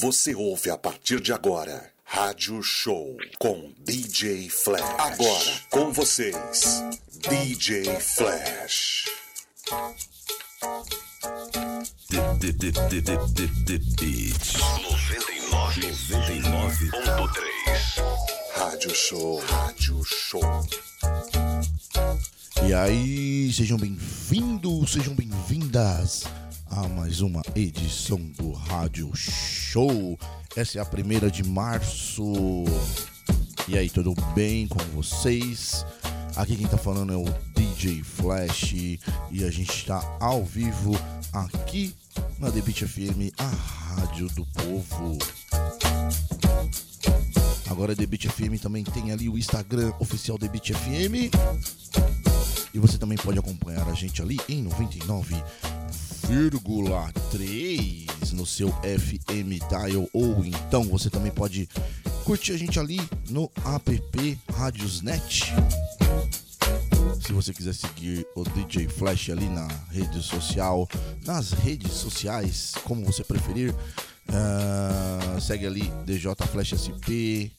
Você ouve a partir de agora Rádio Show com DJ Flash. Agora com vocês, DJ Flash. The, the, the, the, the, the beat. 99.3 Rádio Show, Rádio Show. E aí, sejam bem-vindos, sejam bem-vindas a mais uma edição do Rádio Show. Essa é a primeira de março. E aí, tudo bem com vocês? Aqui quem tá falando é o DJ Flash e a gente está ao vivo aqui na Beat FM, a rádio do povo. Agora a The Beat FM também tem ali o Instagram oficial Beat FM. E você também pode acompanhar a gente ali em 99,3 no seu FM Dial ou então você também pode curtir a gente ali no app Radiosnet. Se você quiser seguir o DJ Flash ali na rede social, nas redes sociais, como você preferir, uh, segue ali DJ Flash SP,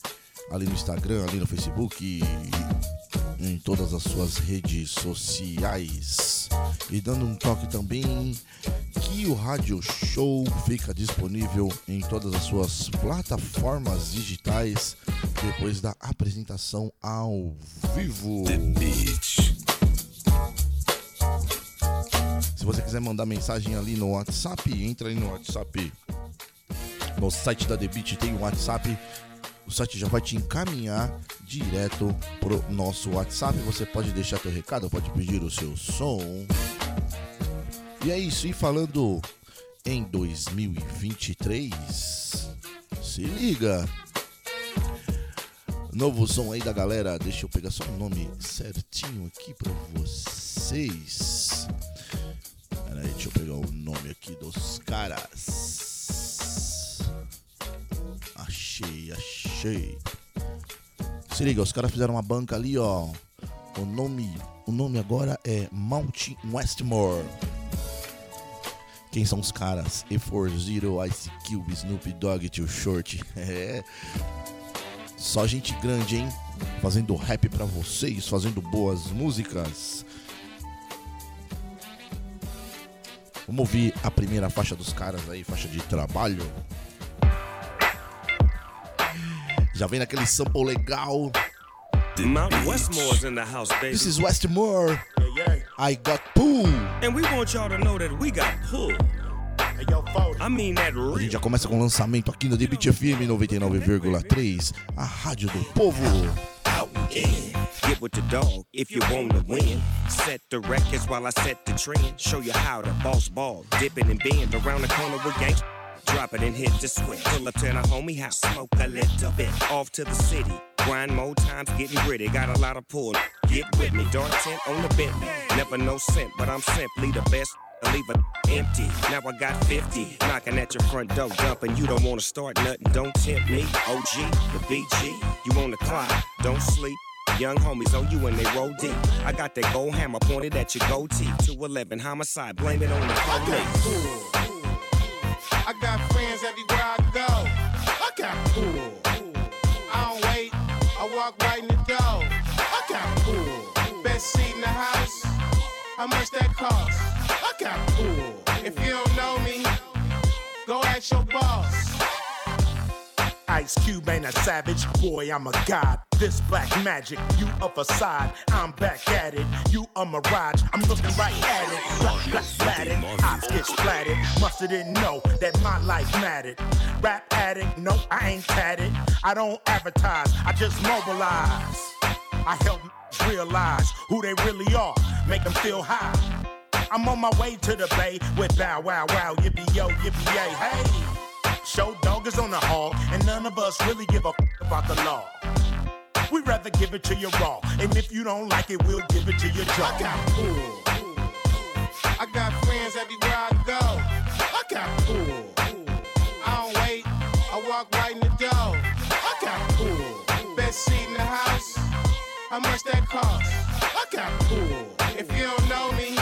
ali no Instagram, ali no Facebook em todas as suas redes sociais. E dando um toque também que o Rádio Show fica disponível em todas as suas plataformas digitais depois da apresentação ao vivo. The Beat. Se você quiser mandar mensagem ali no WhatsApp, entra aí no WhatsApp. No site da The Beat tem o WhatsApp. O site já vai te encaminhar direto pro nosso WhatsApp. Você pode deixar teu recado, pode pedir o seu som. E é isso, e falando em 2023, se liga. Novo som aí da galera, deixa eu pegar só o nome certinho aqui pra vocês. Pera aí, deixa eu pegar o nome aqui dos caras. Achei. Se liga, os caras fizeram uma banca ali, ó. O nome, o nome agora é Mount Westmore. Quem são os caras? E40, Ice Cube, Snoop Dogg, Too Short. É. Só gente grande, hein? Fazendo rap pra vocês, fazendo boas músicas. Vamos ouvir a primeira faixa dos caras aí, faixa de trabalho. Já vem naquele sample legal. Mount Westmore's in the house, baby. This is Westmore. Yeah, yeah. I got pool. and we want y'all to know that we got 40. I mean that A gente real. já começa com o lançamento aqui no The Beat FM 99,3, a rádio do povo. Get with the dog if you want to win. Set the records while I set the trend. Show you how to boss ball, dipping and bend around the corner with gang. Drop it and hit the switch. Pull up to the homie house, smoke a little bit. Off to the city, grind more times, getting gritty. Got a lot of pull. Get with me, dark tent on the Bentley. Never no scent, but I'm simply the best. Leave it empty. Now I got 50 knocking at your front door, jumping. You don't wanna start nothing, don't tempt me. OG, the BG, you on the clock, don't sleep. Young homies on you and they roll deep. I got that gold hammer pointed at your goatee. 211 homicide, blame it on the police. How much that cost? I got pool. If you don't know me, go ask your boss. Ice Cube ain't a savage, boy, I'm a god. This black magic, you a facade, I'm back at it. You a mirage, I'm looking right at it. Black, black, splattered, eyes get splattered. Musta didn't know that my life mattered. Rap addict, no, I ain't tatted. I don't advertise, I just mobilize. I help realize who they really are, make them feel high. I'm on my way to the bay with Bow Wow Wow, yippee yo, yippee yay, hey. Show dog is on the hog, and none of us really give a f- about the law. We'd rather give it to you raw, and if you don't like it, we'll give it to you jaw. I got pool. I got friends everywhere I go. I got pool. How much that cost? I got pool. If you don't know me,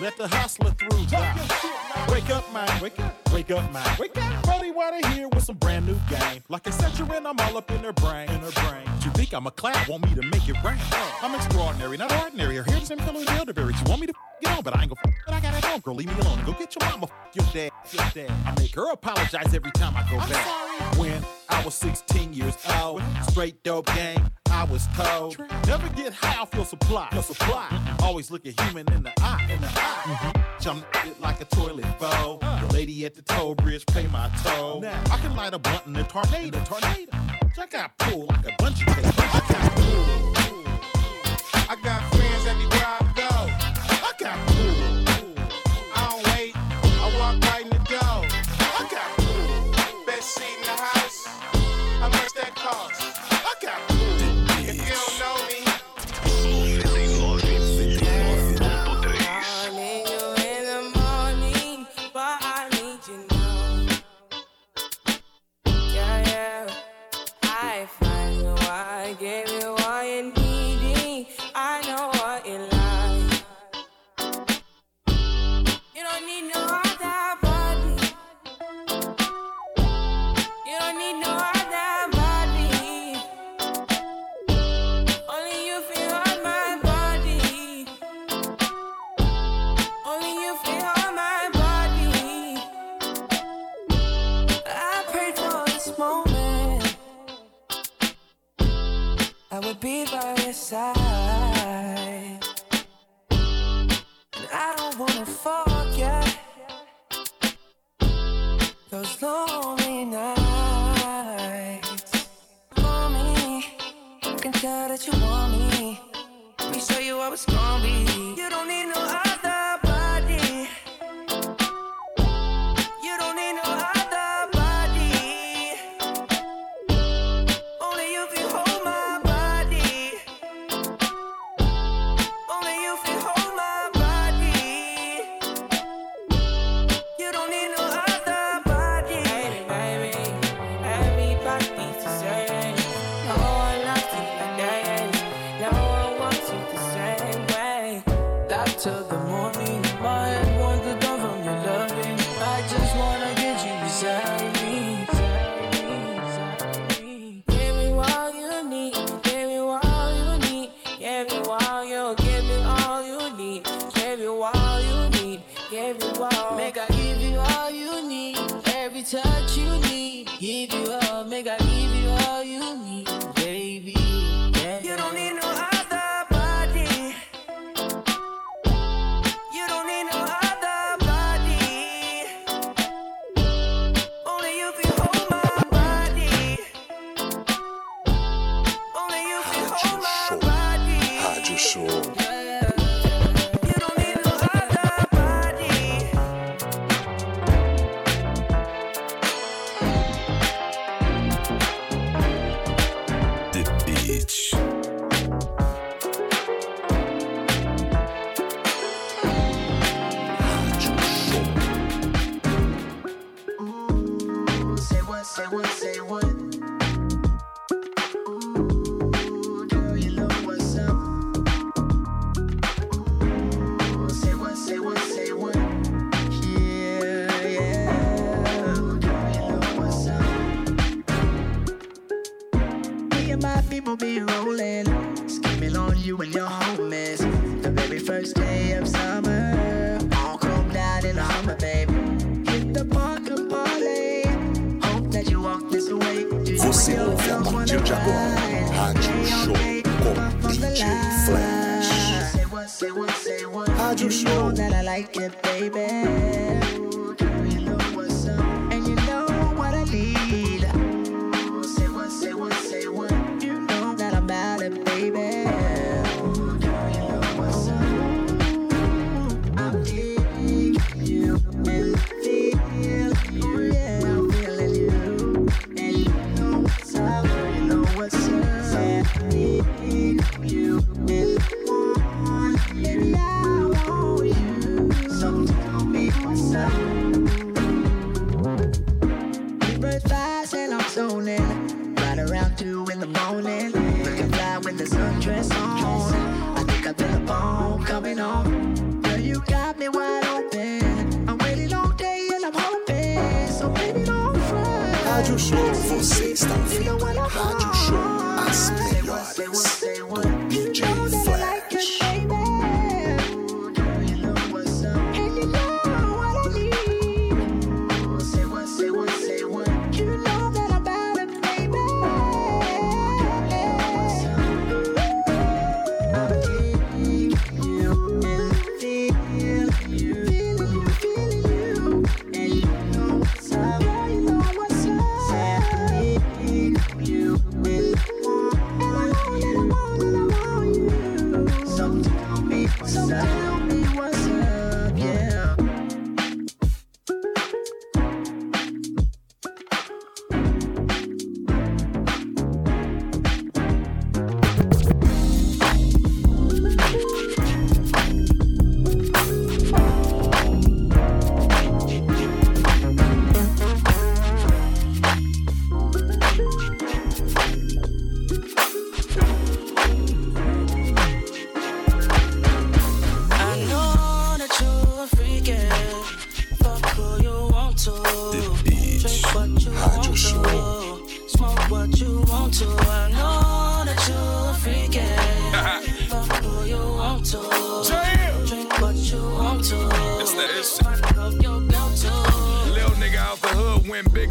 let the hustler through. Drop. Wake up, man. Wake up. Wake up, man. Wake up. Buddy Water here with some brand new game. Like a in, I'm all up in her brain. In her brain. You think I'm a clown? Want me to make it rain? I'm extraordinary, not ordinary. Her hair just as the elderberries. You want me to get on, but I ain't gonna. But I gotta go, girl. Leave me alone. Go get your mama. Your dad. Your dad. I make her apologize every time I go I'm back. Sorry. When I was 16 years old, straight dope game. I was told. Never get high off your supply. Your supply. Always look a human in the eye. In the eye. Mm-hmm. Jump it like a toilet the lady at the toll bridge pay my toll. I can light a blunt in a tornado. tornado. I got pulled like a bunch of I got pulled. side. And I don't wanna forget those lonely nights. For me, I can tell that you want me. Let me show you how it's gonna be. You don't me in my head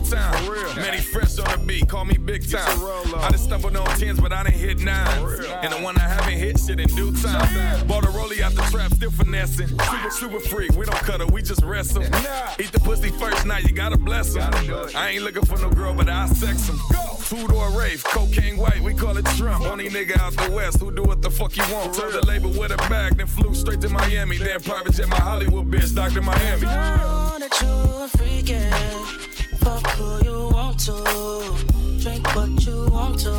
time. Man, he fresh on the beat, call me big time. I done stumbled on tens, but I didn't hit nines. And the one I haven't hit shit in due time. Bought a rollie out the trap, still finessing. Super, super freak, we don't cut her, we just wrestle. Eat the pussy first night, you gotta bless him. I ain't looking for no girl, but I sex him. Food or rave, cocaine white, we call it Trump. Only nigga out the west who do what the fuck he want. Told the label with a bag, then flew straight to Miami. Then private jet my Hollywood bitch, Dr. Miami. I know that you're a freak, yeah. Fuck who you want to. Drink what you want to.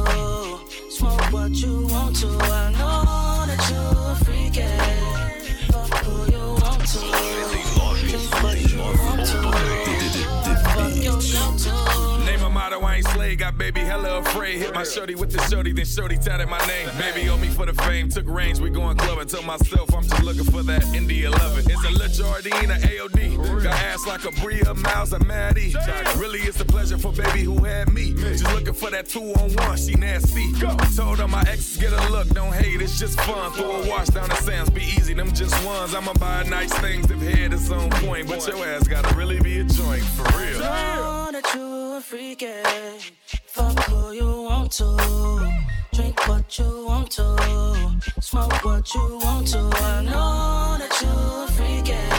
Smoke what you want to. I know that you're a freak, yeah. Fuck who you want to. Drink what you want to. Fuck your girl too. Motto, I ain't slay. Got baby hella afraid. Hit my shorty with the shorty, then shorty tatted my name. Baby owe me for the fame. Took range, we going clubbing. Told myself I'm just looking for that Indy 11. It's a Jardine, a AOD. Got ass like a Bria, Miles, a Maddie. Really, it's a pleasure for baby who had me. Just looking for that two on one. She nasty. Told her my exes get a look. Don't hate, it's just fun. Throw a wash down the sands, be easy. Them just ones. I'ma buy nice things if head is on point. But your ass gotta really be a joint for real. you're a. Fuck who you want to. Drink what you want to. Smoke what you want to. I know that you're a freak, yeah.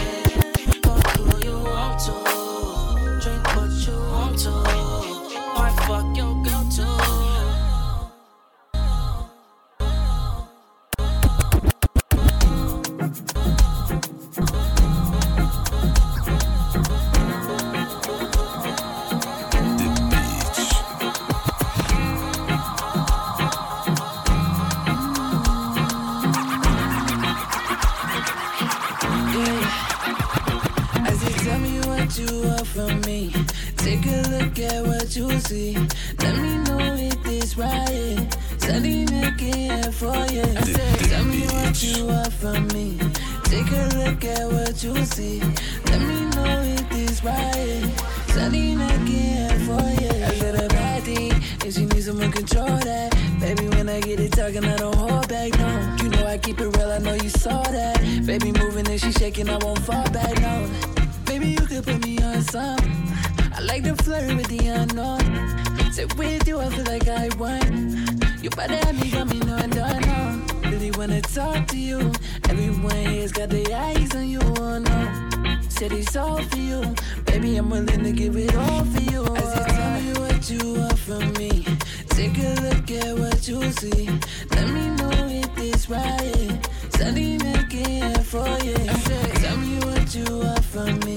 From me. Take a look at what you see. Let me know if this right. Standing again for you. I said, tell me what you want from me. Take a look at what you see. Let me know if this right. Standing again for you. I said a bad thing, and she needs someone control that. Baby, when I get it talking, I don't hold back, no. You know I keep it real, I know you saw that. Baby moving and she shaking, I won't fall back, no. Baby, you could put me on some. I like to flirt with the unknown. Say with you, I feel like I won. You better have me, got me knowing, don't know. Really wanna talk to you. Everyone here's got their eyes on you, oh no. Said it's all for you. Baby, I'm willing to give it all for you. I said, tell me what you want from me. Take a look at what you see. Let me know if it's right. Standing again for you. I said, what you want from me.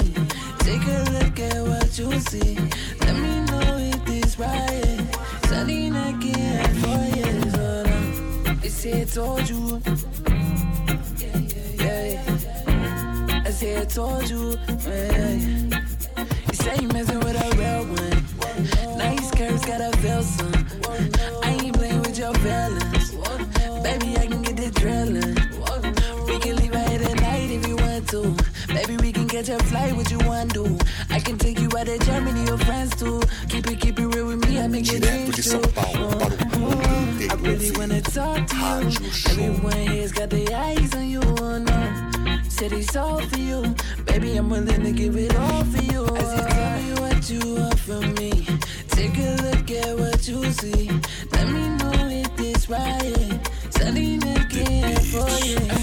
Take a look at what you see. Let me know if it's right. Standing again for you. So, uh, they say I told you. Yeah, yeah, yeah. I say I told you. Yeah, yeah. You say you messing with a real one. Nice curves, got a feel some. I ain't playing with your feelings. you? I can take you out of Germany or France too. Keep it, keep it real with me, I make your dreams too. Uh-huh. I really wanna talk to you. Everyone here's got their eyes on you, oh no. Said it's all for you, baby. I'm willing to give it all for you. I you tell me what you want from me. Take a look at what you see. Let me know if this right. Sending again for you.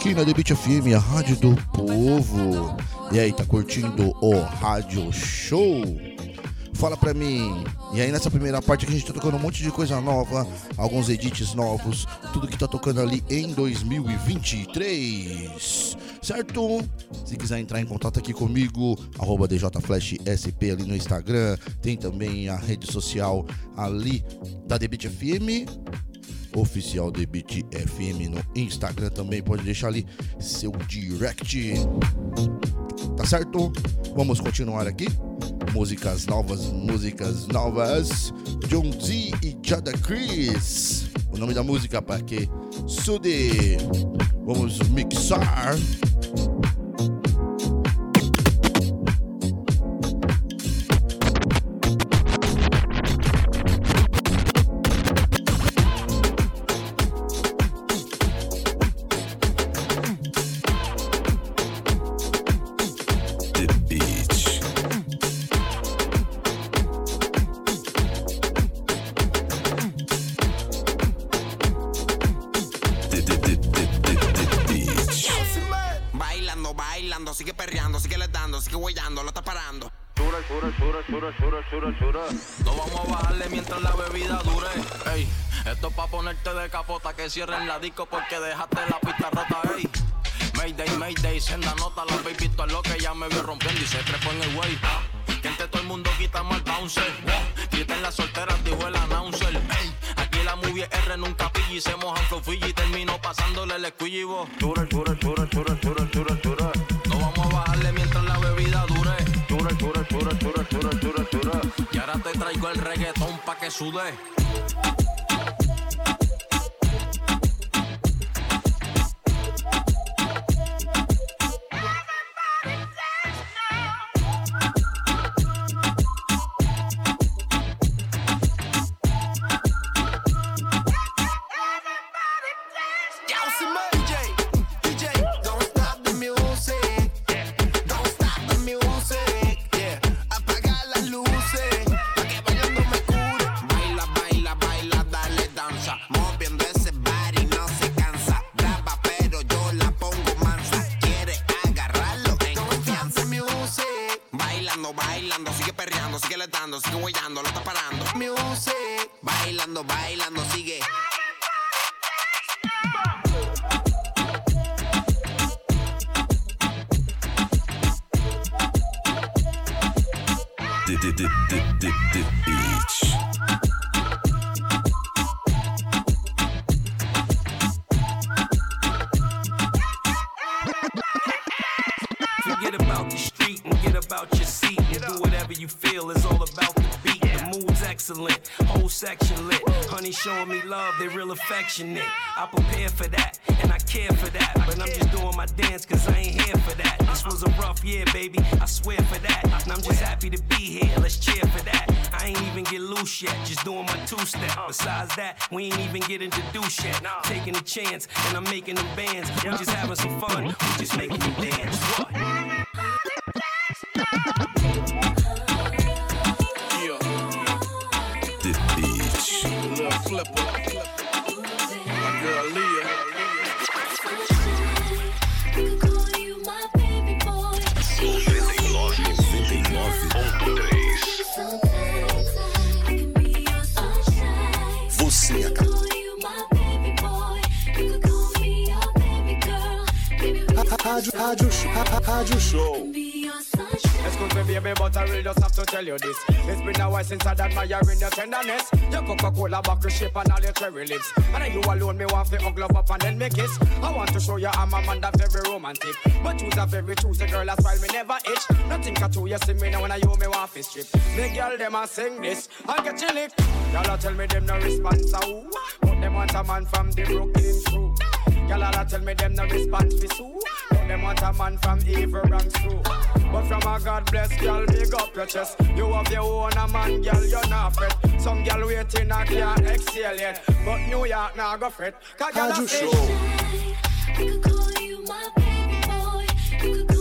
Aqui na Beat FM, a rádio do povo. E aí, tá curtindo o Rádio Show? Fala pra mim. E aí, nessa primeira parte aqui, a gente tá tocando um monte de coisa nova, alguns edits novos, tudo que tá tocando ali em 2023. Certo? Se quiser entrar em contato aqui comigo, arroba DJFlashSP ali no Instagram, tem também a rede social ali da Debit FM, oficial Debit FM no Instagram também, pode deixar ali seu direct. Tá certo? Vamos continuar aqui. Músicas novas, músicas novas. John Z e Jada Chris. O nome da música para que Sude. Vamos mixar. Ponerte de capota que cierren la disco porque dejaste la pista rota, ey. Mayday, Mayday, senda nota, la baby, es lo que ya me vio rompiendo y se trepó en el way. Que entre todo el mundo quitamos el bouncer. Griten las solteras, dijo el announcer. Ey, aquí la movie R nunca pilla y se mojan flofilla y terminó pasándole el bo. Dure, dure, dure, dure, dure, dure, dure. No vamos a bajarle mientras la bebida dure. Dure, dure, dure, dure, dure, dure, dure. Y ahora te traigo el reggaetón pa' que sude. Showing me love, they real affectionate. I prepare for that and I care for that, but I'm just doing my dance cause I ain't here for that. This was a rough year, baby, I swear for that. And I'm just happy to be here, let's cheer for that. I ain't even get loose yet, just doing my two step. Besides that, we ain't even get introduced yet. Taking a chance and I'm making them bands. We just having some fun, we just making them dance. What? Rádio, Show- rádio Show. Excuse me, baby, but I really just have to tell you this. It's been a while since I'd admiring your tenderness. Your Coca-Cola bottle shape and all your cherry lips. And then you alone, me want to hug love up and then make kiss. I want to show you I'm a man that very romantic. But you's a very choosy girl, that's why me never itch. Nothing can do you see me now when I you me want to strip. The girl them a sing this, I get you lick. Y'all tell me them no response, ooh. But them want a man from the Brooklyn crew. Y'all tell me them no response for Sue. But them want a man from evil ranks too. But from a God bless girl, big up your chest. You have your own a man, girl, you're not fret. Some girl waiting, I can't exhale yet. But New York now go fret. Cause girl Rádio a say- Show. Baby boy,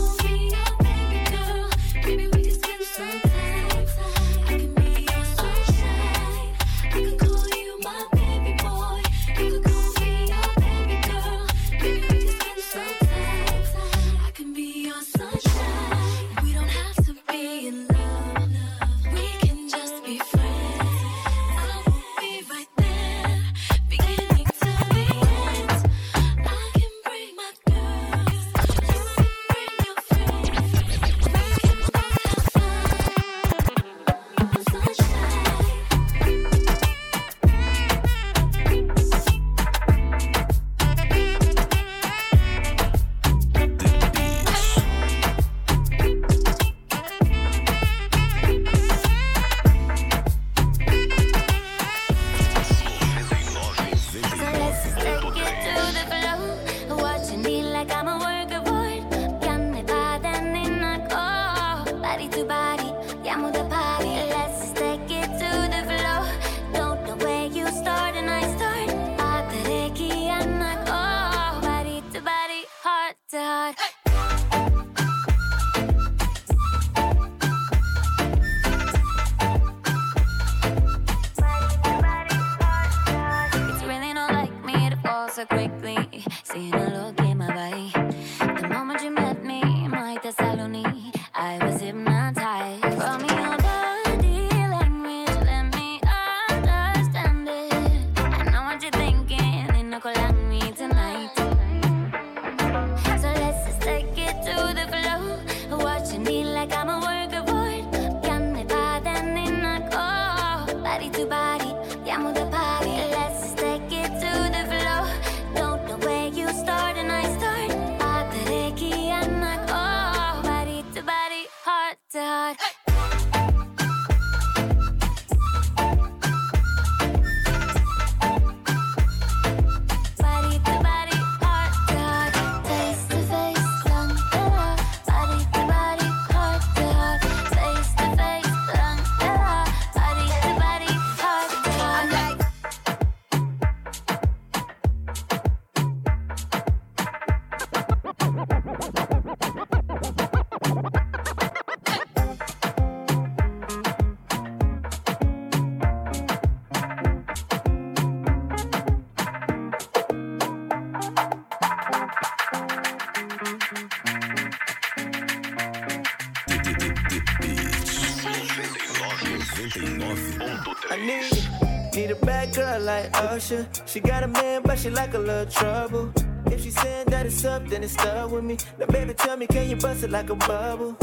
She got a man, but she like a little trouble. If she saying that it's up, then it's stuck with me. Now, baby, tell me, can you bust it like a bubble?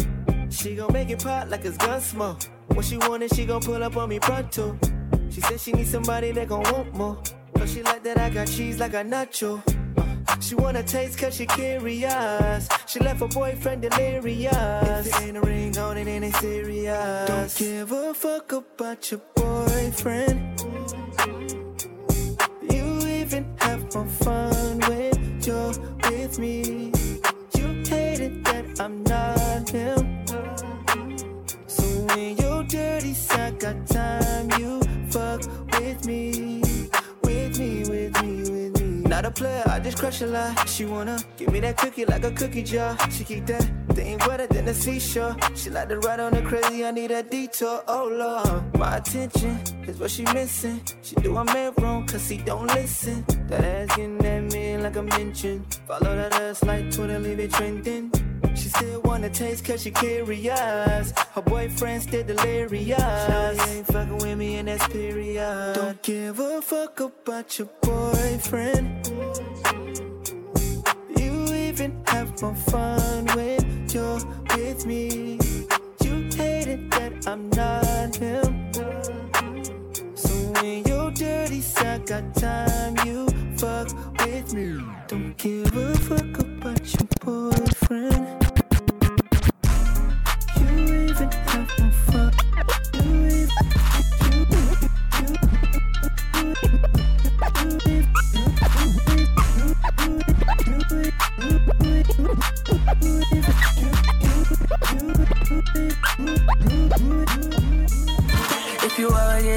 She gon' make it pop like it's gun smoke. When she want it, she gon' pull up on me pronto. She said she need somebody that gon' want more. But she like that I got cheese like a nacho. She wanna taste cause she curious. She left her boyfriend delirious. If it ain't a ring on it, ain't serious? Don't give a fuck about your boyfriend. Even have more fun when you're with me. You hated that I'm not him. So when your dirty sack got time, you fuck with me. With me, with me, with me. Not a player, I just crush a lot. She wanna give me that cookie like a cookie jar. She keep that thing wetter than a seashore. She like to ride on the crazy, I need a detour. Oh lord, my attention is what she missing. She do a man wrong cause he don't listen. That ass getting at me like a mention. Follow that ass like Twitter, leave it trending. She still wanna taste cause she curious. Her boyfriend still delirious. She ain't fucking with me and that's period. Don't give a fuck about your boyfriend. Even have more fun when you're with me. You hated that I'm not him. So when your dirty sack got time, you fuck with me. Don't give a fuck about your boyfriend. You even have more fun.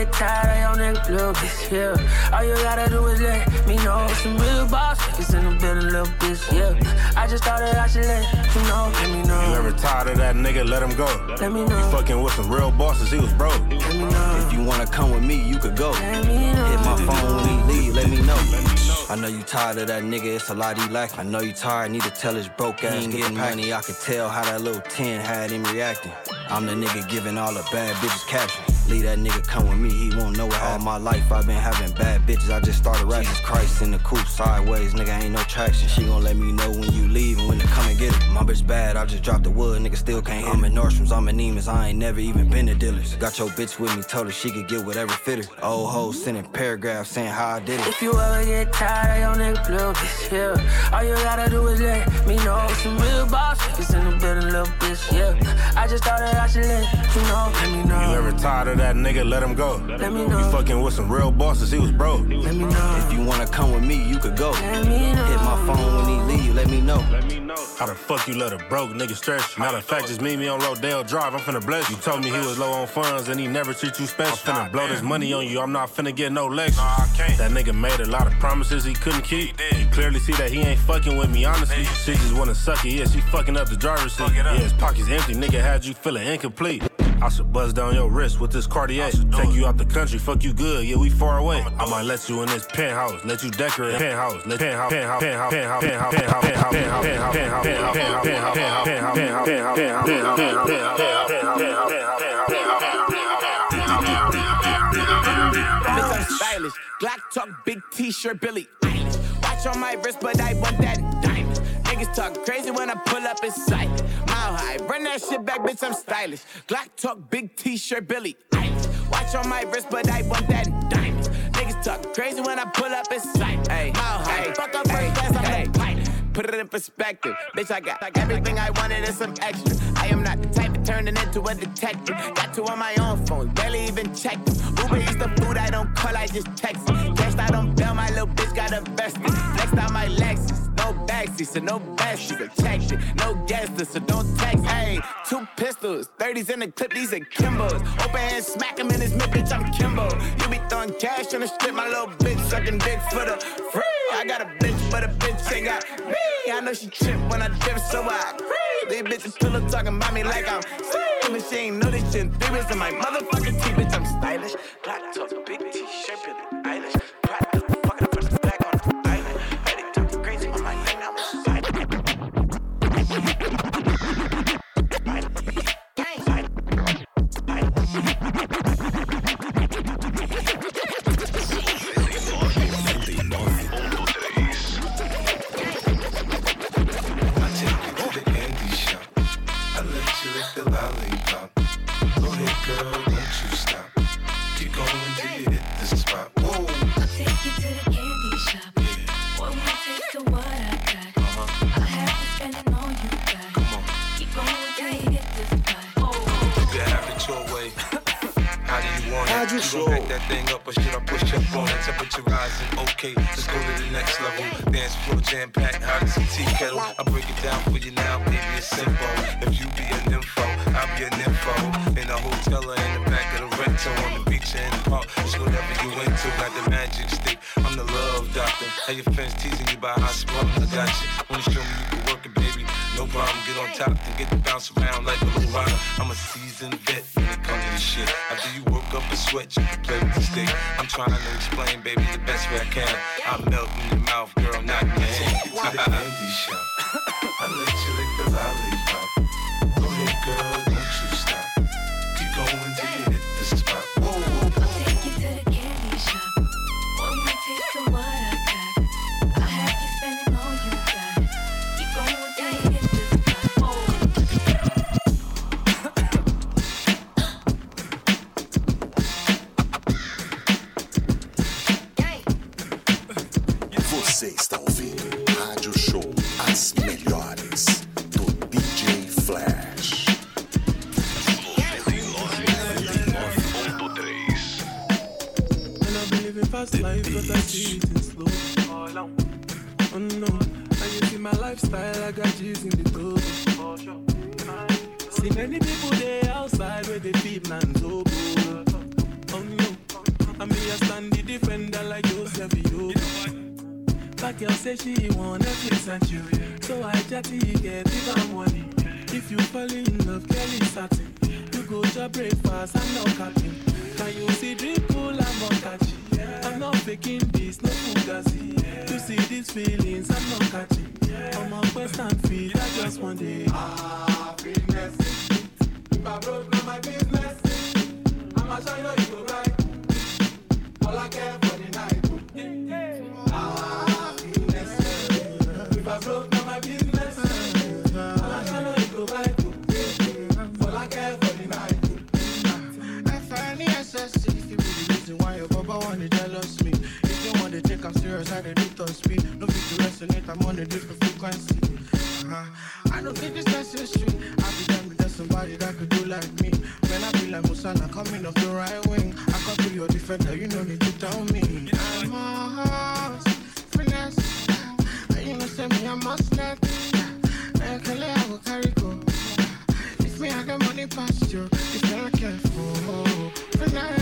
Get tired of your nigga, little bitch, yeah. All you gotta do is let me know. Some real boss niggas in the building, little bitch, yeah. I just thought that I should let you know. Let me know. You ever tired of that nigga? Let him go. Let me You fucking with some real bosses, he was broke. If you wanna come with me, you could go. Hit my phone when he leave, let me know. I know you tired of that nigga, it's a lot he lack. I know you tired, need to tell his broke ass. He ain't getting money, I can tell how that little 10 had him reacting. I'm the nigga giving all the bad bitches caption. Leave that nigga come with me, he won't know it. All my life I've been having bad bitches, I just started rapping. Jesus Christ in the coupe, sideways, nigga ain't no traction. She gon' let me know when you leave and when to come and get it. My bitch bad, I just dropped the wood, nigga still can't hit. I'm in Nordstrom's, I'm in Neiman's, I ain't never even been to dealers. Got your bitch with me, told her she could get whatever fit her. Old hoes sending paragraphs saying how I did it. If you ever get tired of your nigga, little bitch, yeah. All you gotta do is let me know. Some real boss niggas in the building, little bitch, yeah. I just thought that I should let you know. Let me know. You ever tired of that nigga? Let him go. Let me know. You fucking with some real bosses, he was broke. Let me know. If you wanna come with me, you could go. Let me know. Hit my phone when he leave, let me know. How the fuck you let a broke nigga stress you? Matter of fact, just meet me on Rodeo Drive. I'm finna bless you. You told me he was low on funds and he never treat you special. I'm finna blow this money on you. I'm not finna get no lectures. That nigga made a lot of promises he couldn't keep. You clearly see that he ain't fucking with me, honestly. She just wanna suck it. Yeah, she fucking up the driver's seat. Yeah, his pockets empty. Nigga had you feeling incomplete. I should buzz down your wrist with this Cartier. Take you out the country, fuck you good. Yeah, we far away. I might let you in this penthouse, let you decorate penthouse, let penthouse, penthouse, penthouse, penthouse, penthouse, penthouse, penthouse, penthouse, penthouse, penthouse, penthouse, penthouse, penthouse, penthouse, penthouse, Bitch, I'm stylish. Glock talk, big t-shirt, Billie Eilish. Watch on my wrist, but I want that diamond. Niggas talk crazy when I pull up in sight. Mile high, run that shit back, bitch, I'm stylish. Glock talk, big t-shirt, Billie Eilish. Watch on my wrist, but I want that diamond. Niggas talk crazy when I pull up, in sight. Hey, hey, fuck up first class, I'm pilot. Put it in perspective. Bitch, I got everything I wanted and some extra. I am not the type of turning into a detective. Got two on my own phone, barely even checked. Uber eats the food I don't call, I just text. Cashed out on bail, my little bitch got a vested. Flexed out my Lexus, no backseat, so no besties. Protected, no list, so don't text. Hey, two pistols, 30s in the clip, these are Kimbos. Open hand, smack him in his mid, bitch, I'm Kimbo. You be throwing cash on the strip, my little bitch sucking dick for the free. I got a bitch, but a bitch ain't got me. I know she trip when I dip, so I free. These bitches pillow talking about me like I'm. But she ain't know this shit in my motherfucking teeth, bitch, I'm stylish. Black top, big t-shirt, that thing up or should I push up on it? Temperature rising, okay, let's go to the next level. Dance floor jam packed, hot as a tea kettle. I break it down for you now, baby, it's simple. If you be an info, I'll be an info. In a hotel or in the back of the rental, on the beach or in the park, it's whatever you into. Got the magic stick, I'm the love doctor. How your friends teasing you by how smart I got you. Wanna show me you can work? No problem, get on top and get to bounce around like a little rider. I'm a seasoned vet when it comes to this shit. After you work up a sweat, you can play with the stick. I'm trying to explain, baby, the best way I can. I melt in your mouth, girl, not in your hand. To the candy shop. I let you lick the lollipop. Fast life, I see it in slow. Oh no, and you see my lifestyle, I got G's in the club. See many people there outside where they feed man's oboe. Oh no, I me a stand the defender like Joseph Yo. That girl say she want Netflix and chill, so I chatty get even money. If you fall in love, girl is satin. You go to breakfast, I'm not capping. Can you see drip pull, I'm not I'm not faking this, no fugazi. To see these feelings, I'm not catching. I'm a and feel, I just want it. Ah, Happiness. If I broke, now my business. I'ma show you you go right. All I care for the night. Happiness. Ah, if I broke, I'm serious, I do to speed. No fit to resonate, I'm on a different frequency. Uh-huh. I don't think this necessary. I be done with that somebody that could do like me. When I feel like Musana coming off the right wing, I can be your defender, you no need to tell me. I'm a finesse. You know, send me a must not. I can lay, will carry go. If me, I got money past you. If you're careful, finesse.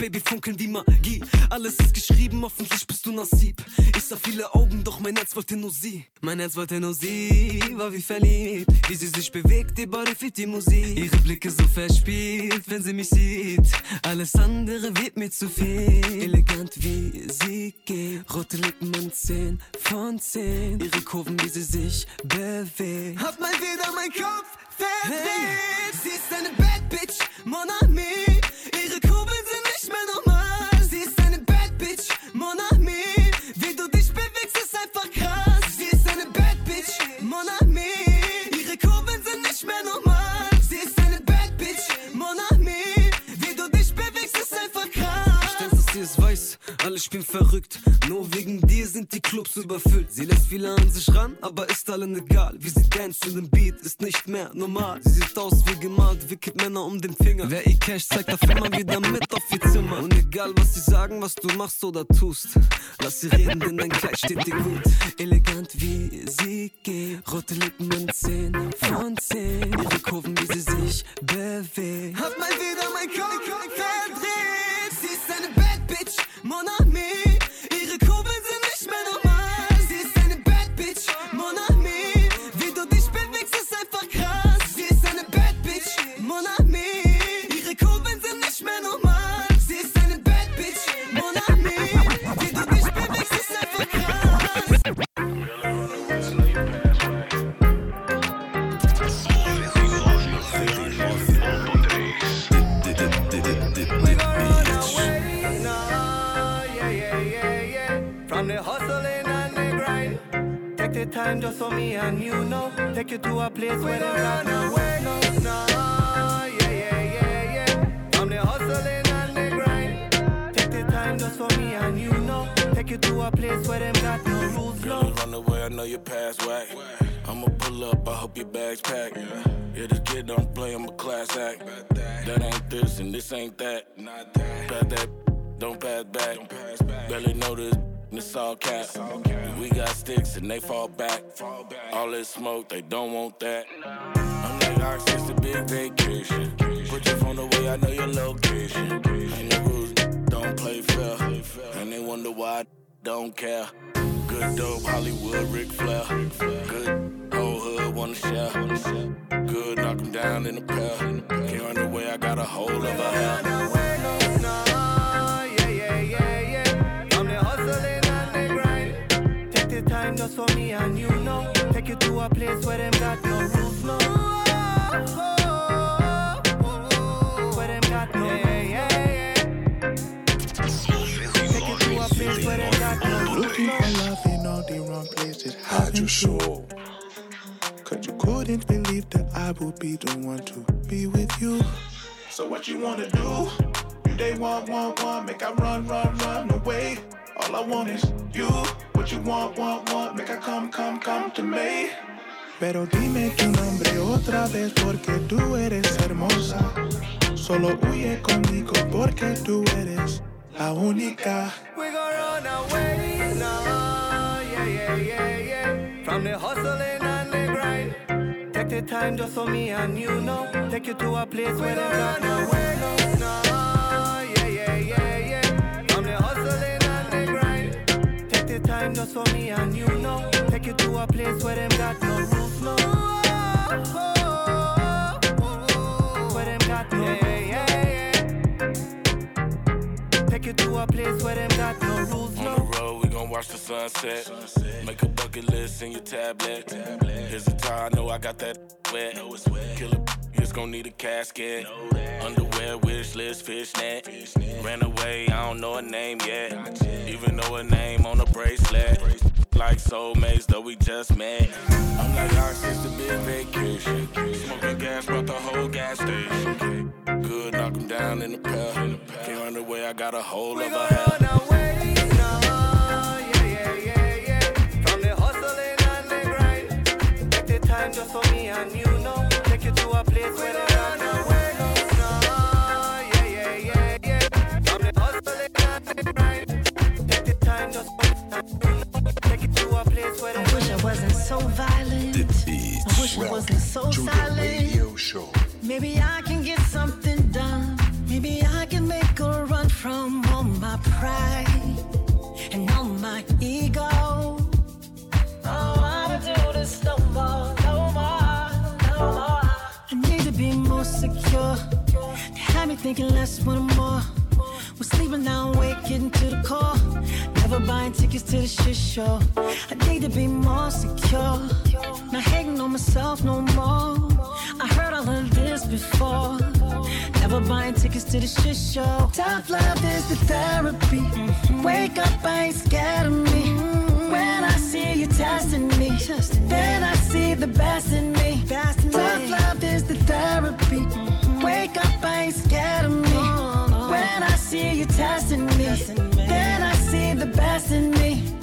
Baby, funkeln wie Magie. Alles ist geschrieben, hoffentlich bist du Nasib. Ich sah viele Augen, doch mein Herz wollte nur sie. Mein Herz wollte nur sie, war wie verliebt. Wie sie sich bewegt, ihr Body fit die Musik. Ihre Blicke so verspielt, wenn sie mich sieht. Alles andere wird mir zu viel. Elegant wie sie geht. Rote Lippen und 10 von 10. Ihre Kurven, wie sie sich bewegt. Hab mal wieder mein Kopf verdreht. Sie ist eine Bad Bitch, mon ami. Ihre Kurbeln sind alle spielen verrückt. Nur wegen dir sind die Clubs überfüllt. Sie lässt viele an sich ran, aber ist allen egal. Wie sie dance in dem Beat ist nicht mehr normal. Sie sieht aus wie gemalt, wickelt Männer um den Finger. Wer ihr Cash zeigt, darf immer wieder mit auf ihr Zimmer. Und egal was sie sagen, was du machst oder tust, lass sie reden, denn dein Kleid steht dir gut. Elegant wie sie geht, rote Lippen und 10 von 10. Ihre Kurven, wie sie sich bewegt. Hab mal wieder mein Kopf verdreht. Mon ami. Time just so me and you know. Take you to a place where them got no way. No, no, yeah, yeah, yeah, yeah. From the hustling and the grind. Take the time just so me and you know. Take you to a place where them got no rules, no. Girl, run away, I know your past whack. I'ma pull up, I hope your bag's packed. Yeah, this kid don't play, I'm a class act. That ain't this and this ain't that. Pass that, don't pass back. Barely know this, it's all cap. We got sticks and they fall back. All this smoke, they don't want that. I'm like ox, it's a big vacation. Put your phone away, I know your location. Ain't no rules, don't play fair. And they wonder why I don't care. Good dope, Hollywood, Ric Flair. Good whole hood, wanna share. Good, knock 'em down in a pair. Can't run away, I got a hold of her hair. Just for me and you know. Take you to a place where them got no rules, no. Where them got no yeah, yeah, yeah. Take you to a place where them got no rules, Looking for love in all the wrong places. Rádio Show. Cause you couldn't believe that I would be the one to be with you. So what you wanna do? You they want, want, want, make I run, run, run away. All I want is you. What you want, want, want, make I come, come, come to me. Pero dime tu nombre otra vez porque tú eres hermosa. Solo huye conmigo porque tú eres la única. We gon' run away now, yeah, yeah, yeah, yeah. From the hustling and the grind. Take the time just so me and you know. Take you to a place where them got no way, time just so me and you know. Take you to a place where them got no rules, no. Where them got no, yeah, yeah, yeah. Take you to a place where them got no rules, On no. the road, we gon' watch the sunset. Make a bucket list in your tablet. Here's a tie, I know I got that wet. Kill a just gon' need a casket. Underwear, wish list, fishnet. Ran away, I don't know her name yet. Even know her name on a bracelet. Like soulmates, though we just met. I'm like, ox, it's a big vacation. Smoking gas, brought the whole gas station. Good, knock 'em down in the pair. Can't run away, I got a hold of her so violent. I wish it wasn't so silent. Maybe I can get something done. Maybe I can make a run from all my pride and all my ego. Oh, I would do this no more, no more, no more. I need to be more secure. They had me thinking less, one more. We're sleeping now, waking to the call. Never buying tickets to the shit show. I need to be more secure. Not hating on myself no more. I heard all of this before. Never buying tickets to the shit show. Tough love is the therapy. Wake up, I ain't scared of me. When I see you testing me, then I see the best in me. Tough love is the therapy. Wake up, I ain't scared of me. When I see you testing me, then see the best in me.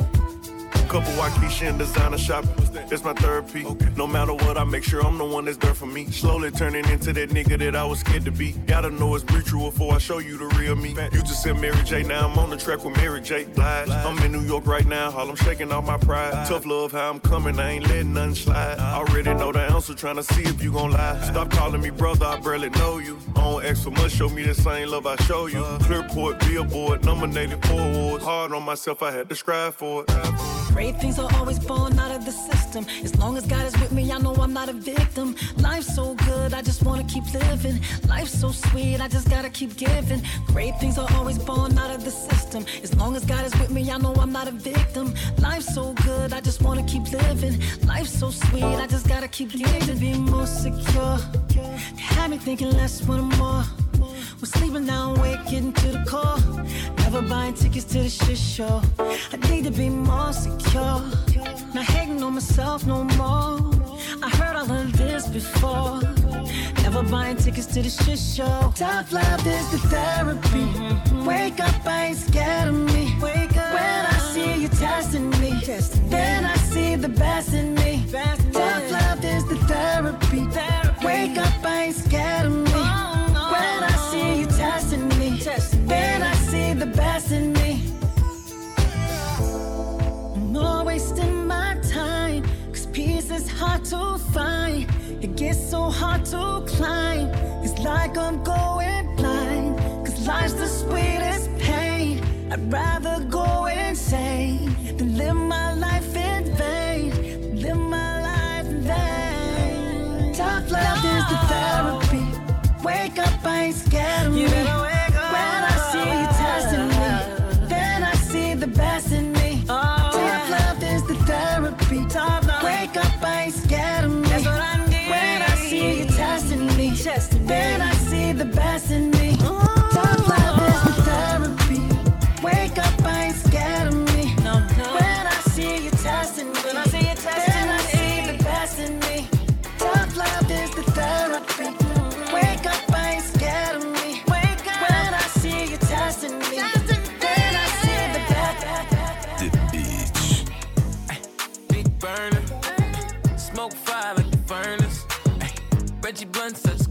Couple Waukesha and designer shopping. It's my therapy. No matter what, I make sure I'm the one that's there for me. Slowly turning into that nigga that I was scared to be. Gotta know it's mutual before I show you the real me. You just said Mary J. Now I'm on the track with Mary J. Blige. I'm in New York right now. All I'm shaking off my pride. Tough love, how I'm coming. I ain't letting nothing slide. Already know the answer, trying to see if you gon' lie. Stop calling me brother, I barely know you. I don't ask for much, show me the same love I show you. Clearport, Billboard, nominated for awards. Hard on myself, I had to strive for it. Great things are always born out of the system. As long as God is with me, I know I'm not a victim. Life's so good, I just wanna keep living. Life's so sweet, I just gotta keep giving. Great things are always born out of the system. As long as God is with me, I know I'm not a victim. Life's so good, I just wanna keep living. Life's so sweet, I just gotta keep giving. Be more secure. they Had me thinking less, wanting more. We're sleeping now, awake, getting to the core. Never buying tickets to the shit show. I need to be more secure. Not hating on myself no more. I heard all of this before. Never buying tickets to the shit show. Tough love is the therapy. Wake up, I ain't scared of me. Wake up. When I see you testing me, then I see the best in me. Tough love is the therapy. Wake up, I ain't scared of me. Is hard to find. It gets so hard to climb. It's like I'm going blind, cause life's the sweetest pain. I'd rather go insane than live my life in vain. Live my life in vain. Tough love is the therapy. Wake up, I ain't scared of me.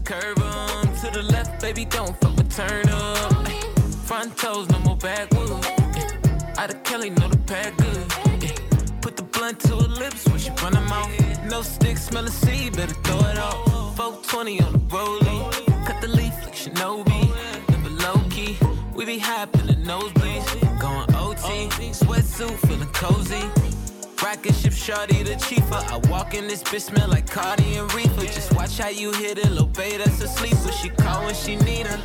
Curve on. To the left, baby, don't fuck with turn up. Ay, Front toes, no more backwoods. Out of Kelly, know the pack good. Yeah. Put the blunt to her lips when she run her mouth. No stick, smell a seed, better throw it off. 420 on the rollie. Cut the leaf like Shinobi. Never low key. We be hopping the nosebleeds. Going OT. Sweatsuit, feeling cozy. Rocket ship shorty the chief. I walk in this bitch smell like Cardi and Reefer. Just watch how you hit it, little babe that's a sleeper. She call when she need her.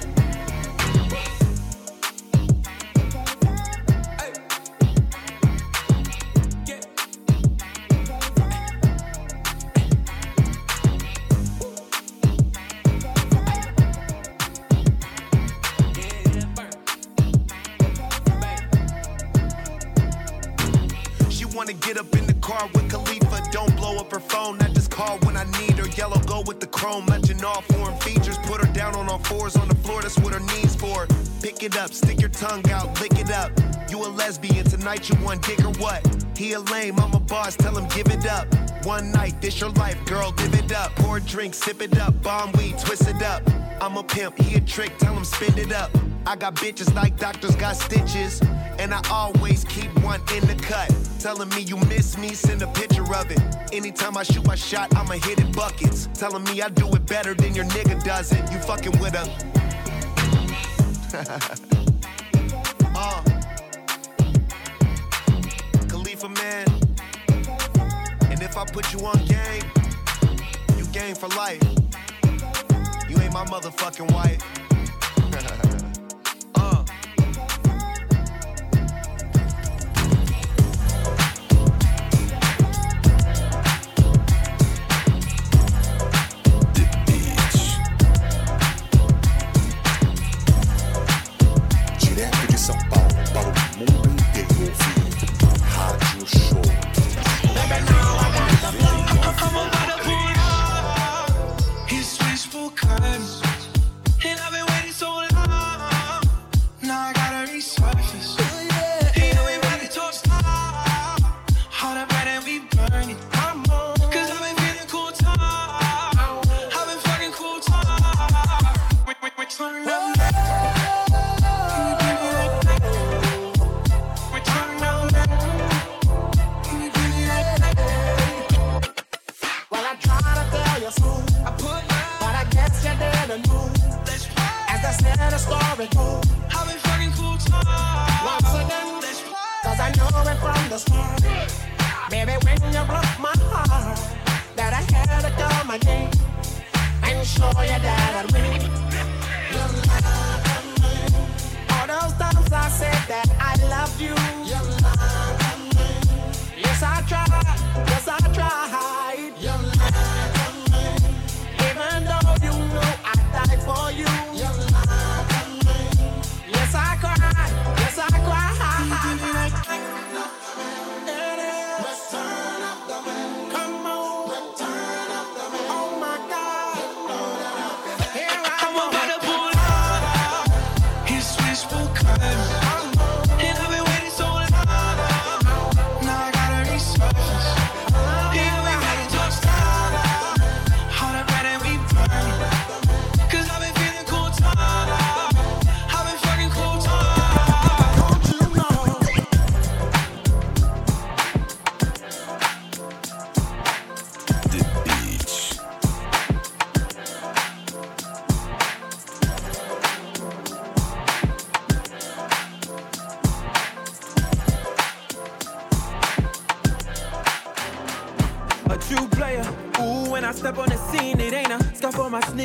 Car with Khalifa. Don't blow up her phone. I just call when I need her. Yellow go with the chrome, matching all foreign features. Put her down on all fours on the floor. That's what her knees for. Pick it up, stick your tongue out, lick it up. You a lesbian tonight? You want dick or what? He a lame, I'm a boss. Tell him give it up. One night, this your life, girl. Give it up. Pour a drink, sip it up. Bomb weed, twist it up. I'm a pimp, he a trick. Tell him spin it up. I got bitches like doctors got stitches. And I always keep one in the cut. Telling me you miss me, send a picture of it. Anytime I shoot my shot, I'ma hit it buckets. Telling me I do it better than your nigga does it. You fucking with a. uh. Khalifa man. And if I put you on game, you game for life. You ain't my motherfucking wife.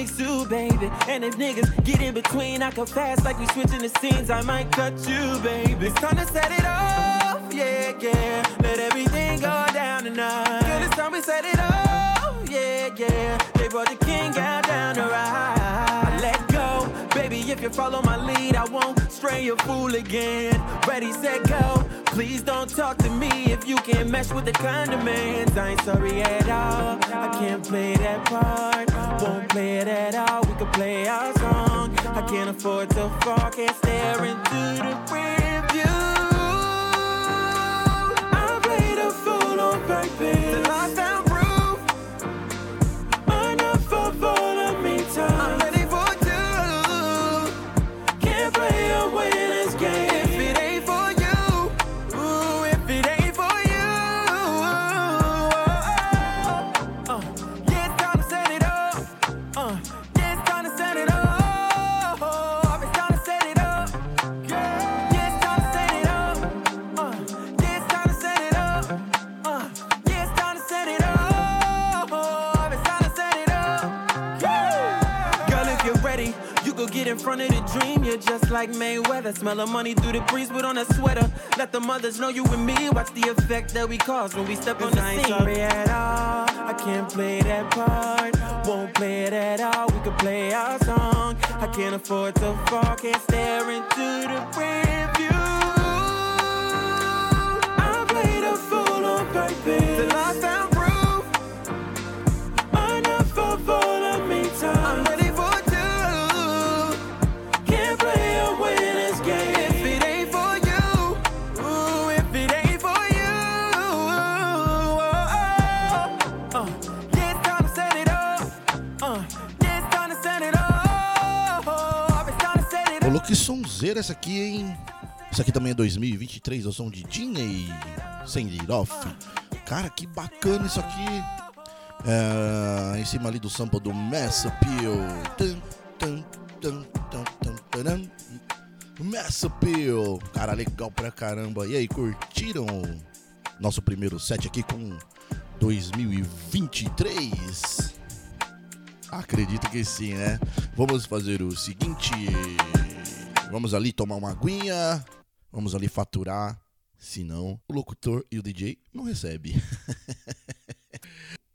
My too, baby. And if niggas get in between, I can fast like we switching the scenes. I might cut you, baby. It's time to set it off, yeah, yeah. Let everything go down tonight. Girl, it's time we set it off, yeah, yeah. They brought the king out down to ride. Let go, baby. If you follow my lead, I won't stray your fool again. Ready, set, go. Please don't talk to me if you can't mesh with the kind of man. I ain't sorry at all. I can't play that part. Won't play it at all. We could play our song. I can't afford to fall. Can't stare into the rear view. I played a fool on purpose. Front of the dream. You're just like Mayweather. Smell of money through the breeze, put on a sweater. Let the mothers know you and me. Watch the effect that we cause when we step on the I scene. ain't sorry at all. I can't play that part. Won't play it at all. We could play our song. I can't afford to fall. Can't stare into the rear view. I played a fool on purpose. Sonzeira essa aqui, hein? Isso aqui também é 2023, o som de Disney It Off. Cara, que bacana isso aqui. É, em cima ali do sample do Mass Appeal. Tum, tum, tum. Mass Appeal. Cara, legal pra caramba. E aí, curtiram nosso primeiro set aqui com 2023? Acredito que sim, né? Vamos fazer o seguinte: vamos ali tomar uma aguinha, vamos ali faturar, senão o locutor e o DJ não recebem.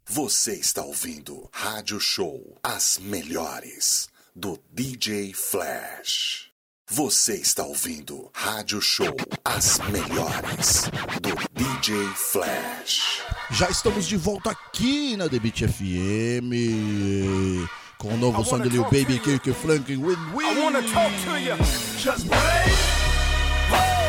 Você está ouvindo Rádio Show, as melhores do DJ Flash. Você está ouvindo Rádio Show, as melhores do DJ Flash. Já estamos de volta aqui na Beat FM com o novo som de Lil Baby Kirk Franklin Win Win. I wanna talk to you. Just play.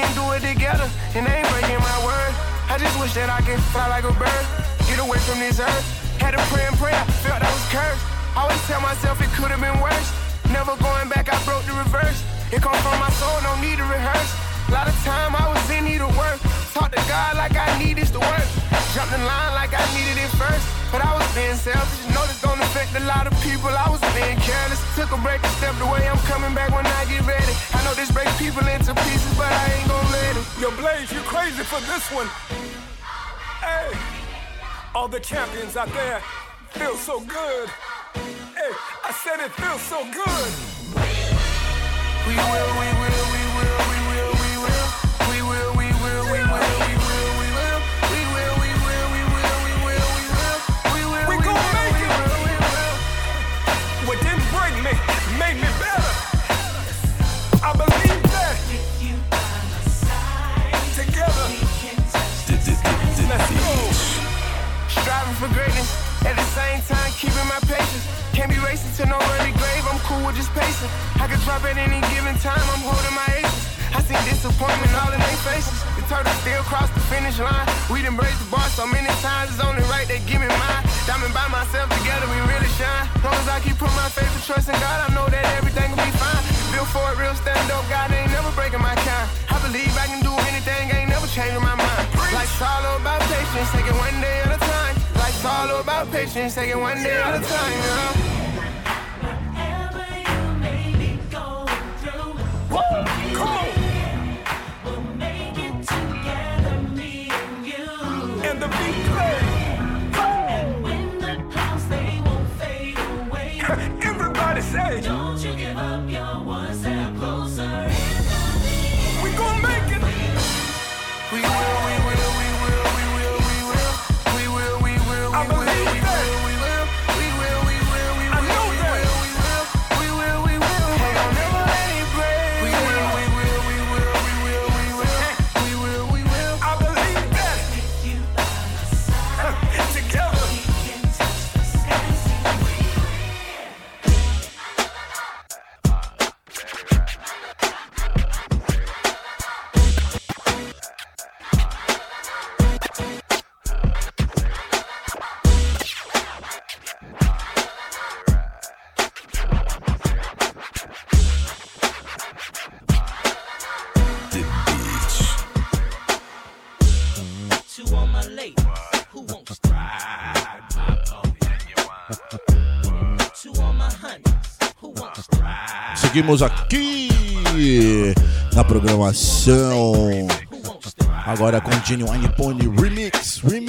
Can do it together, and they ain't breaking my word. I just wish that I could fly like a bird, get away from this earth. Had to pray and pray, I felt I was cursed. I Always tell myself it could have been worse. Never going back, I broke the reverse. It come from my soul, no need to rehearse. A lot of time I was in need of work. Talk to God like I need needed to work. Jumped in line like I needed it first. But I was being selfish. You Know this don't affect a lot of people. I was being careless. Took a break and stepped away. I'm coming back when I get ready. I know this breaks people into pieces, but I ain't gonna let it. Yo, Blaze, you crazy for this one. Hey, all the champions out there feel so good. Hey, I said it feels so good. We will, for greatness, at the same time keeping my patience. Can't be racing to no early grave, I'm cool with just pacing. I could drop at any given time, I'm holding my aces. I see disappointment all in their faces. The turtles still cross the finish line. We done break the bar so many times, it's only right they give me mine. Diamond by myself together, we really shine. Long as I keep putting my faith and trust in God, I know that everything will be fine. Built for it, real stand up, God ain't never breaking my kind. I believe I can do anything, ain't never changing my mind. Life's all about patience, take it one day at a time. Life's all about patience, take it one day at a time, Seguimos aqui na programação. Agora Genuine Pony Remix, Remix.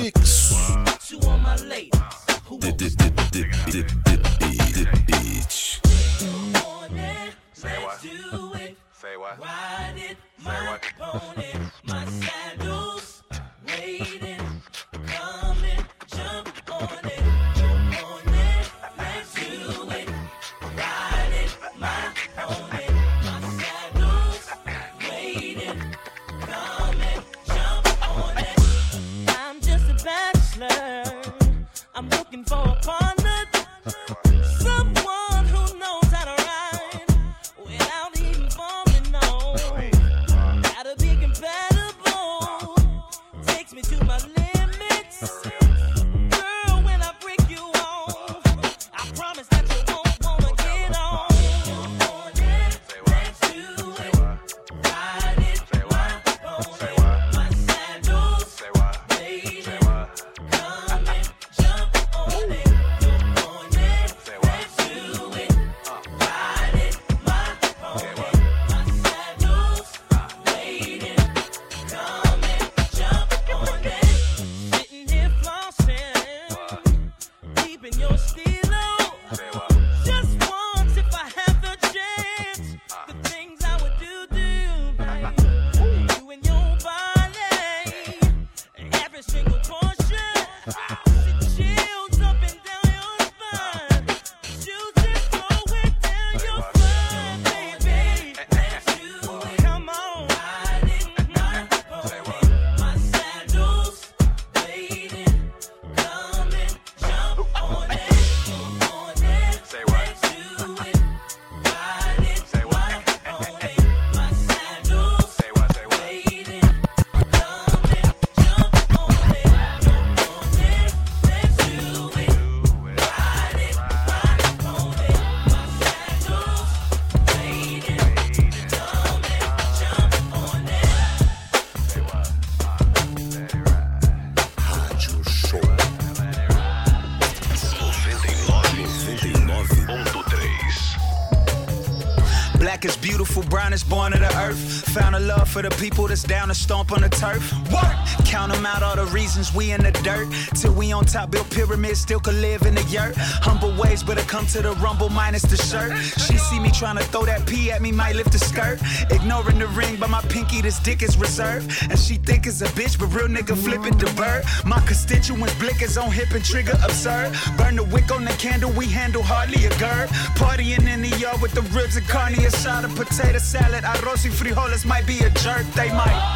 For the people that's down to stomp on the turf. Count them out, all the reasons we in the dirt. Till we on top, built pyramids, still could live in the yurt. Humble ways, but I come to the rumble minus the shirt. She see me trying to throw that pee at me, might lift the skirt. Ignoring the ring, but my pinky, this dick is reserved. And she think it's a bitch, but real nigga flip it the bird. My constituents blickers on hip and trigger absurd. Burn the wick on the candle, we handle hardly a gird. Partying in the yard with the ribs and carne asada, potato salad, arroz y frijoles might be a jerk, they might.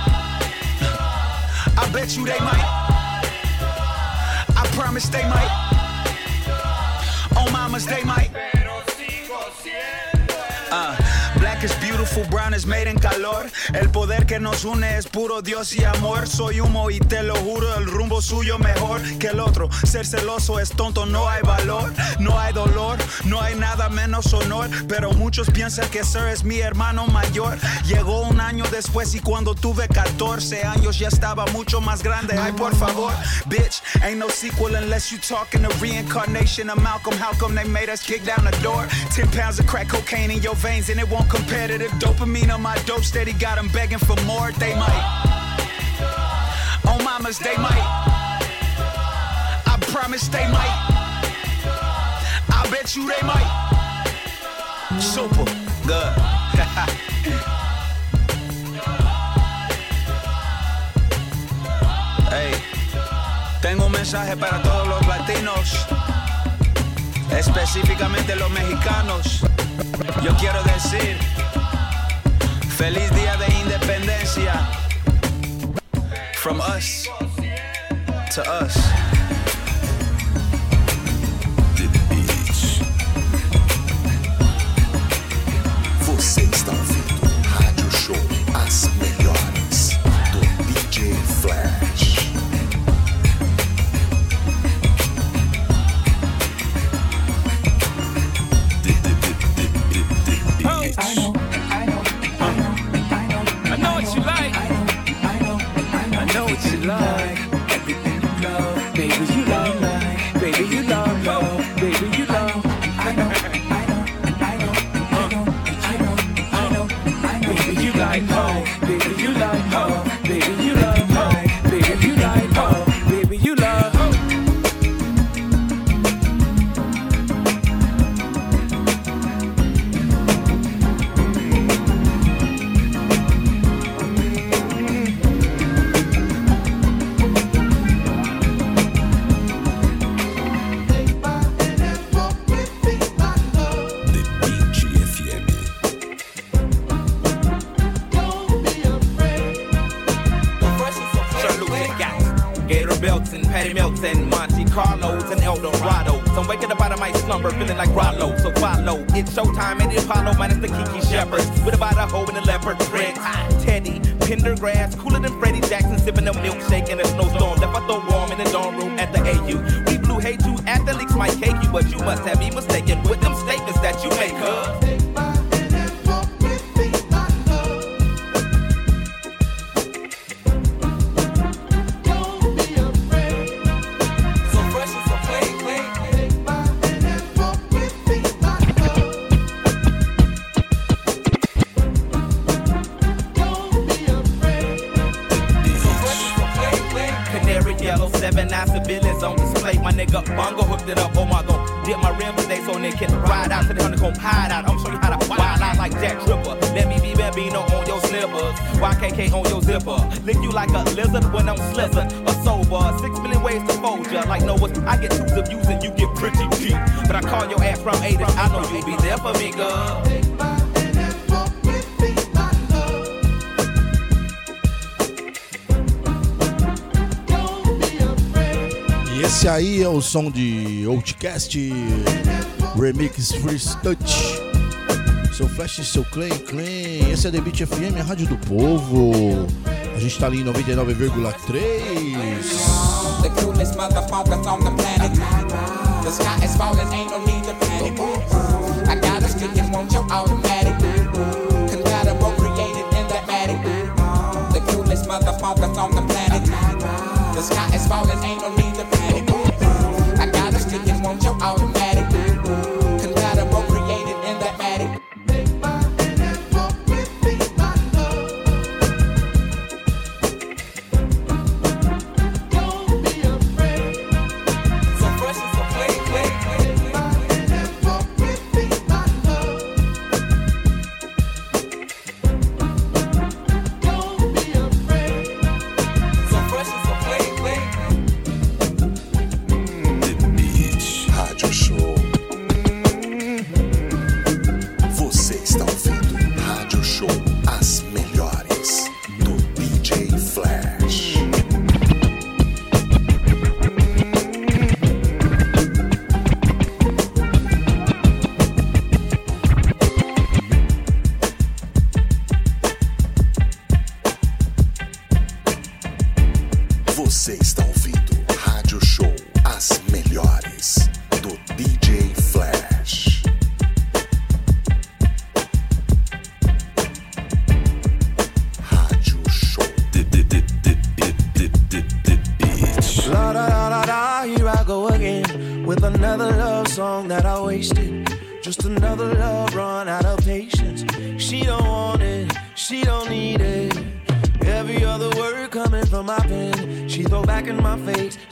I bet you they might. I promise they might. On mamas they might. Brown is made en calor. El poder que nos une es puro Dios y amor. Soy humo y te lo juro, el rumbo suyo mejor que el otro. Ser celoso es tonto, no hay valor, no hay dolor, no hay nada menos honor. Pero muchos piensan que Sir es mi hermano mayor. Llegó un año después y cuando tuve 14 años ya estaba mucho más grande. Ay, por favor, bitch, ain't no sequel unless you talking the reincarnation of Malcolm. How come they made us kick down the door? 10 pounds of crack cocaine in your veins and it won't compare to dopamine on my dope steady. Got them begging for more, they might. On mamas, they might. I promise they might. I bet you they might. Super good. hey, tengo un mensaje para todos los latinos, específicamente los mexicanos. Yo quiero decir, feliz día de independencia. From us to us. Som de Outcast Remix Free Touch. Seu Flash, seu Clay, Clay. Esse é The Beat FM, a rádio do povo. A gente tá ali em 99,3. The sky is falling, ain't no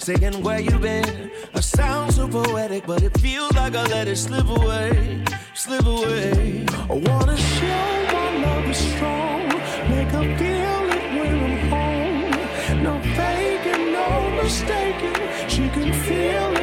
saying where you been. I sound so poetic, but it feels like I let it slip away, slip away. I wanna show my love is strong, make her feel it when I'm home. No faking, no mistaking. She can feel it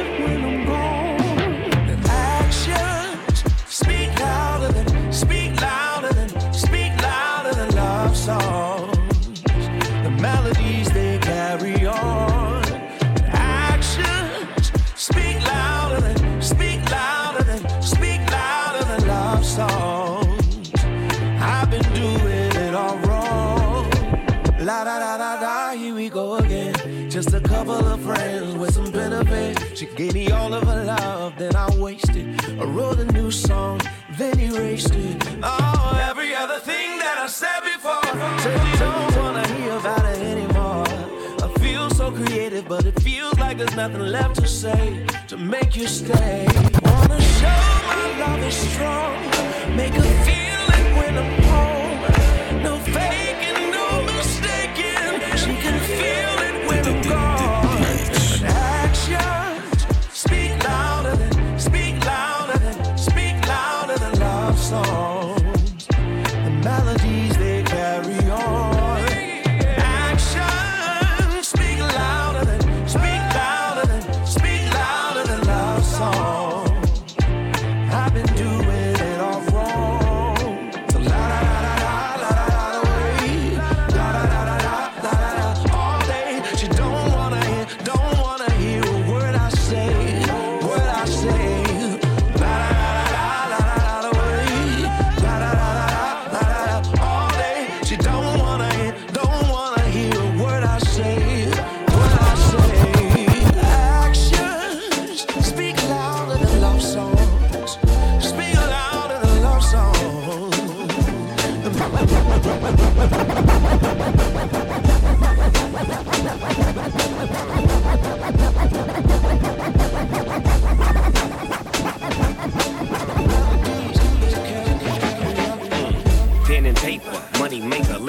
I wrote a new song, then erased it. Oh, every other thing that I said before. Said you don't wanna hear about it anymore. I feel so creative, but it feels like there's nothing left to say to make you stay. Wanna show my love is strong, make her feel it when I'm home.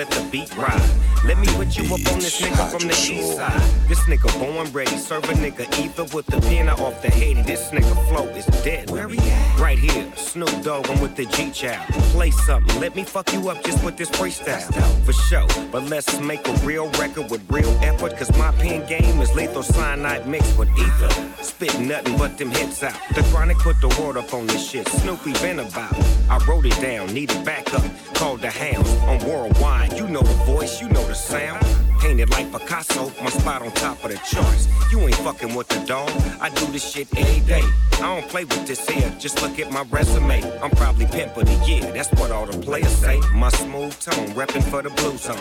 Let the beat ride. Let me put you up on this nigga from the east side. This nigga born ready, serve a nigga either with the pen or off the head. This nigga flow is dead. Where he at? Right here, Snoop Dogg, I'm with the G Child. Play something, let me fuck you up just with this freestyle. For sure, but let's make a real record with real effort. Cause my pen game is lethal cyanide mixed with ether. Spit nothing but them hits out. The chronic put the word up on this shit. Snoopy been about. I wrote it down, needed backup. Called the hounds on worldwide. You know the voice, you know the sound. Painted like Picasso, my spot on top of the charts. You ain't fucking with the dog. I do this shit every day. I don't play with this here, just look at my resume. I'm probably pimp of the year, that's what all the players say. My smooth tone, reppin' for the blue zone.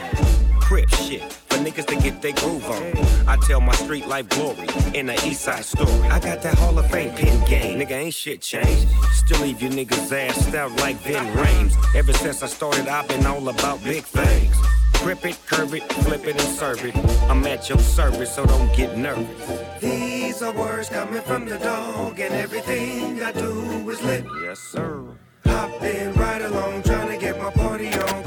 Crip shit, for niggas to get their groove on. I tell my street life glory in the east side story. I got that Hall of Fame pin game, nigga ain't shit changed. Still leave you niggas ass out like Ving Rhames. Ever since I started, I've been all about big things. Grip it, curve it, flip it, and serve it. I'm at your service, so don't get nervous. These are words coming from the dog, and everything I do is lit. Yes, sir. Hopping right along, trying to get my party on.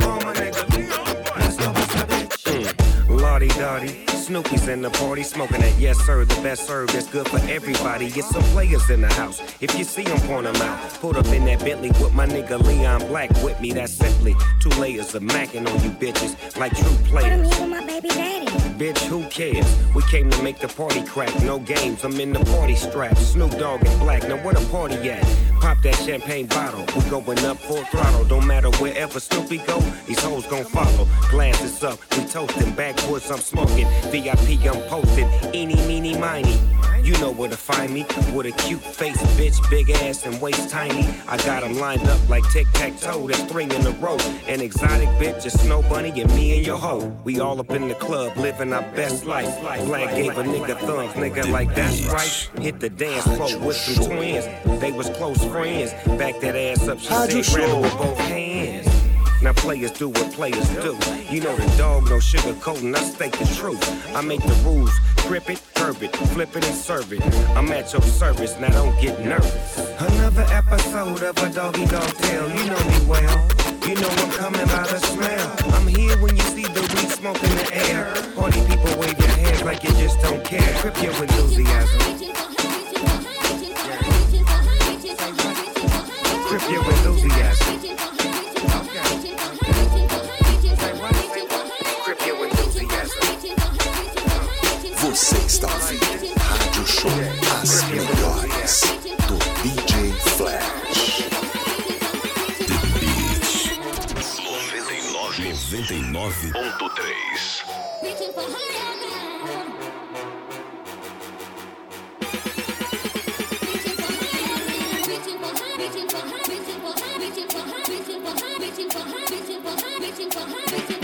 Lodi Dodi, Snoopy's in the party, smoking that yes sir, the best serve that's good for everybody. Get some players in the house. If you see them, point them out. Put up in that Bentley with my nigga Leon Black with me. That's simply two layers of macking on you bitches like true players. I'm with my baby daddy. Bitch, who cares? We came to make the party crack. No games, I'm in the party strap. Snoop Dogg and Black. Now where the party at? Pop that champagne bottle. We going up full throttle. Don't matter wherever Snoopy go, these hoes gon' follow. Glasses up, we toasting. Backwoods, I'm smoking. VIP, I'm posting. Eeny, meeny, miny. You know where to find me. With a cute face, bitch, big ass and waist tiny. I got got 'em lined up like tic tac toe. That's three in a row. An exotic bitch, a snow bunny, and me and your hoe. We all up in the club, living our best life. Black gave a nigga thumbs, nigga, like that's right. Hit the dance floor with some twins. They was close friends. Back that ass up, she said, with both hands. Now players do what players do. You know the dog, no sugar coating, I state the truth. I make the rules, grip it, curb it, flip it and serve it. I'm at your service, now don't get nervous. Another episode of a doggy dog tale, you know me well. You know I'm coming by the smell. I'm here when you see the weed smoke in the air. Party people wave your hands like you just don't care. Trip your enthusiasm. Trip your enthusiasm. As melhores do DJ Flash. The Beat 99.3 Beating for her, beating for her, beating for her, beating for her, beating for her.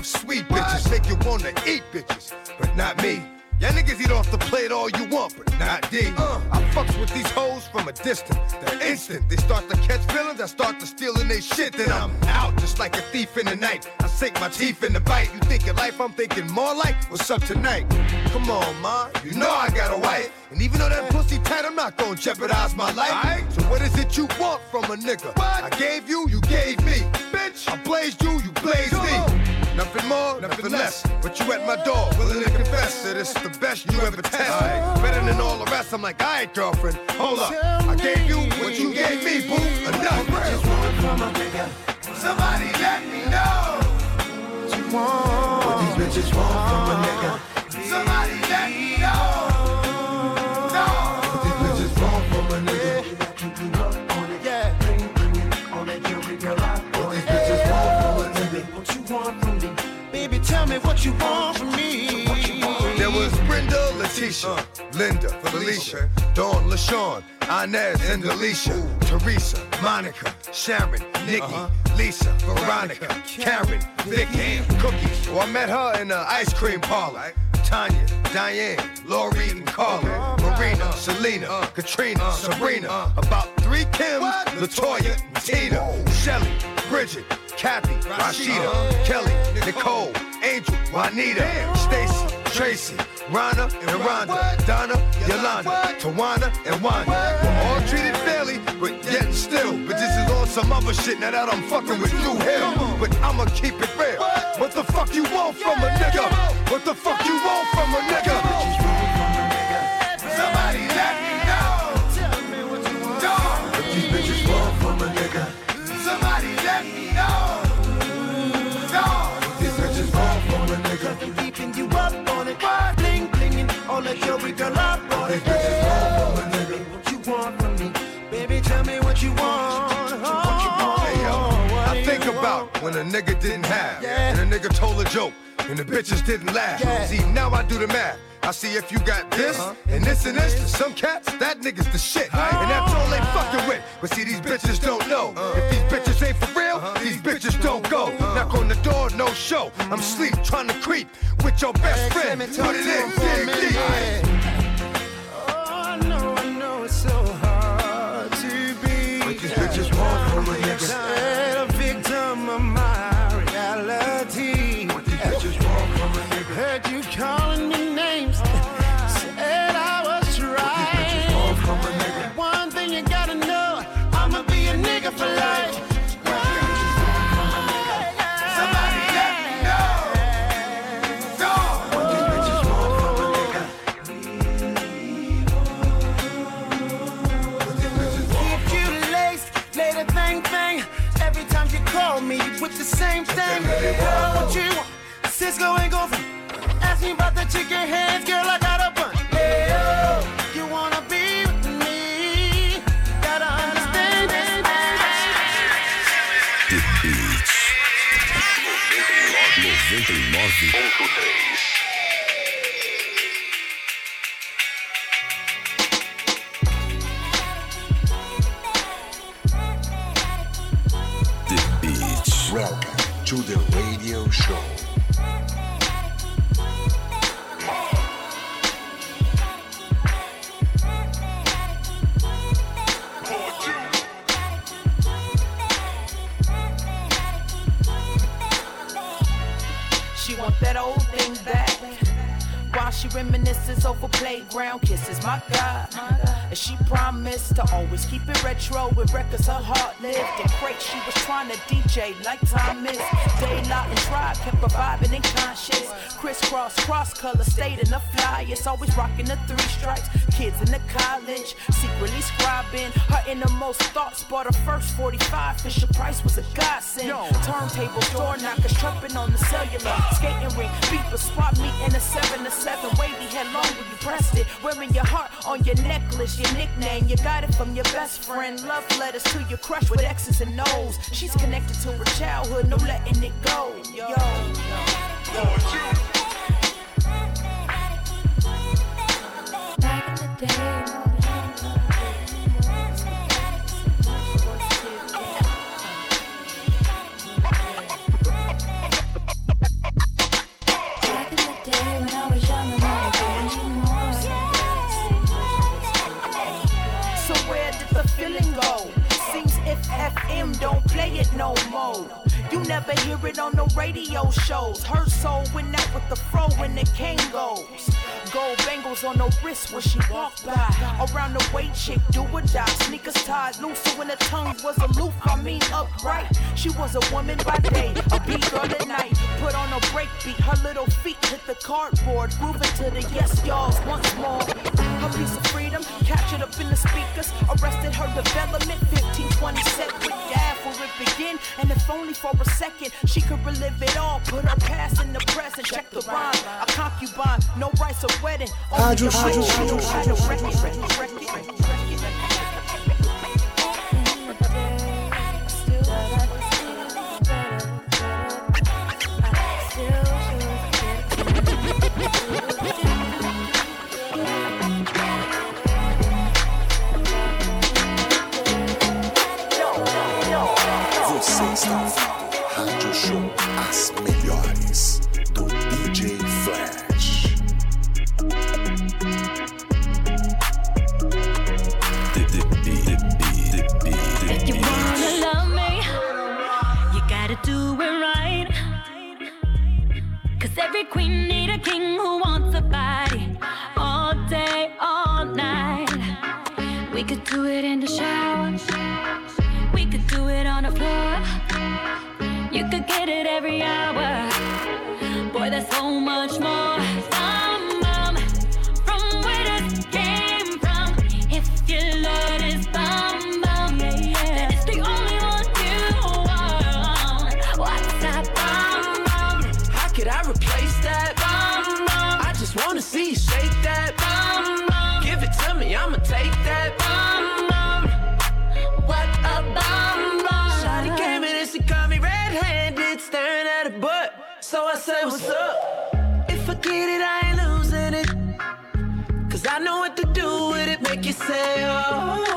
Puff, sweet bitches, make you wanna eat bitches, but not me. Y'all niggas eat off the plate all you want, but not D. Uh, I fucks with these hoes from a distance. They're instant. They start to catch feelings, I start to stealing they shit. Then I'm out just like a thief in the night. I sink my teeth in the bite. You thinking life, I'm thinking more like what's up tonight. Come on, ma, you know I got a wife. And even though that pussy tight, I'm not gonna jeopardize my life. So what is it you want from a nigga? I gave you, you gave Nothing less. But you at my door, willing to confess that it's the best you ever test. Better than all the rest. I'm like, alright, girlfriend, hold up. I gave you what you gave me, boo. Enough. Somebody let me know what you want. What these bitches want from a nigga. Felicia, Dawn, LaShawn, Inez, and Alicia, Teresa, Monica, Sharon, Nikki, uh-huh. Lisa, Veronica, Karen, Vicky, Cookies. Oh, I met her in the ice cream parlor. Tanya, Diane, Lori, and Carla, Marina, Selena, uh. Katrina, uh. Sabrina, uh. about three Kims, Latoya, Tina, Shelly, Bridget, Kathy, Rashida, Kelly, Nicole, Angel, Juanita, Stacy, Tracy, Rana, and Rhonda, Donna, Yolanda, Tawana, and Wanda. We're all treated fairly, but yet still. But this is on some other shit now that I'm fucking with Dru Hill. But I'ma keep it real. What the fuck you want from a nigga? What the fuck you want from a nigga? When a nigga didn't have, Yeah. and a nigga told a joke, and the bitches didn't laugh. See, now I do the math. I see if you got this and this and this. To some cats, that nigga's the shit, and that's all they fucking with. But see, these bitches don't know. If these bitches ain't for real, these bitches don't go. Knock on the door, no show. I'm sleep, trying to creep with your best friend. Put it in, dig deep. Cisco ain't. Ask me about the chicken hands, girl, I got a bunch. Hey, oh, you wanna be with me? Gotta understand this. The Beats. 99.3 The Beats. Welcome to the reminisces over playground kisses, my God. And she promised to always keep it retro with records her heart lived. In crates she was trying to DJ like time is. Daylight and tribe kept her vibing in conscious. Kris Kross, cross color, stayed in the flyers. Always rocking the three stripes. Kids in the college, secretly scribing. Her innermost thoughts bought her first 45. Fisher Price was a godsend. Turntables, door knockers, trumping on the cellular. Skating ring, beeper, swap meet in a 7 to 7. Wavy head long when you pressed it. Wearing your heart on your necklace, your nickname. You got it from your best friend. Love letters to your crush with X's and O's. She's connected to her childhood, no letting it go. Yo. So no more. You never hear it on the radio shows. Her soul went out with the fro when the king goes. Gold bangles on her wrist when she walked by. Around the way chick, do or die. Sneakers tied loose, when her tongue was aloof, I mean upright. She was a woman by day, a beat girl at night. Put on a break beat, her little feet hit the cardboard, grooving to the yes y'alls once more. Her piece of freedom captured up in the speakers, arrested her development. 15, 20 set with dad for it begin, and if only for a second she could relive it all. Put her past in the present, check the rhyme. A concubine, no rights of wedding. Only Rádio the Show. right to know how to wreck it, wreck it, As Melhores do DJ Flash. If you wanna love me, you gotta do it right. Cause every queen need a king who wants a body all day, all night. We could do it in the it every hour. Boy, there's so much more. Said, What's up? If I get it, I ain't losing it. Cause I know what to do with it, make you say, Oh,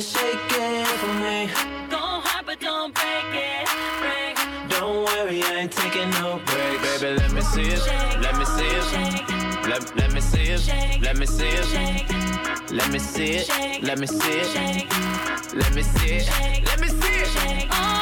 you shake it for me. Don't hide, but don't break it. Break. Don't worry, I ain't taking no break, baby. Let me see it. Let me see it. Let, let me see it. Let me see it. Let me see it. Let me see it. Let me see it. Let me see it. Oh.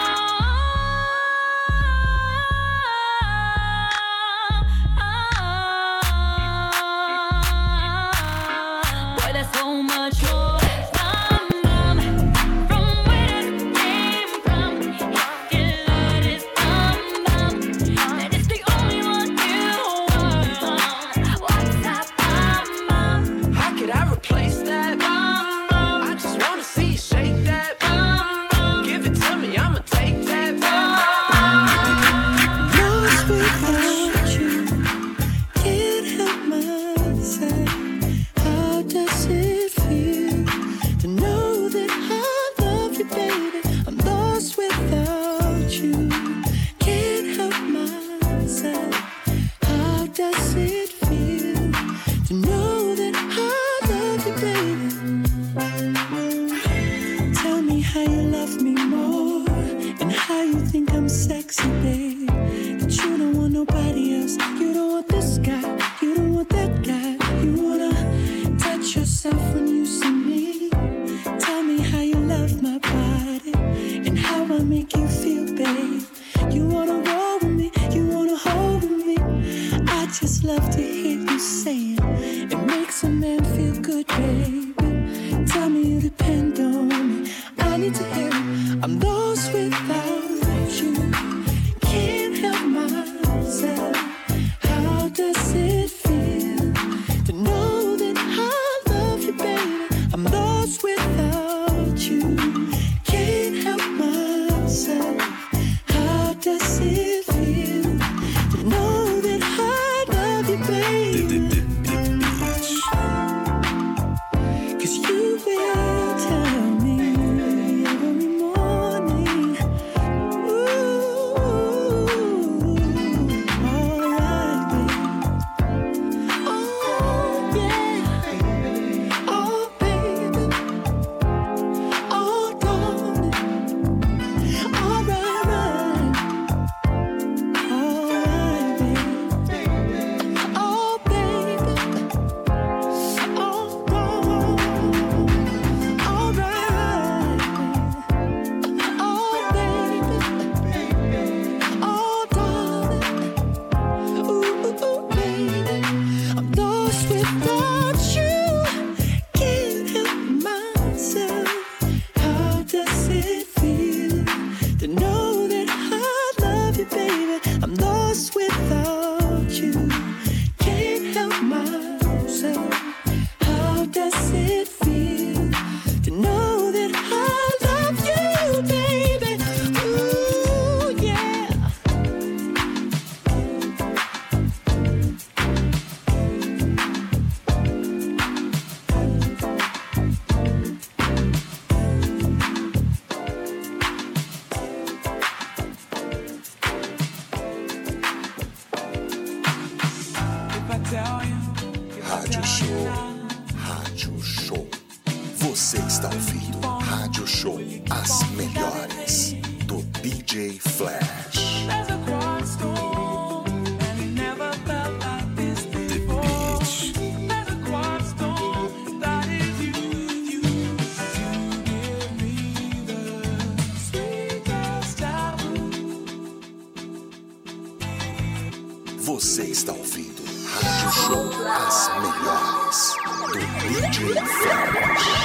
Você está ouvindo Rádio Show As Melhores do DJ Ferros.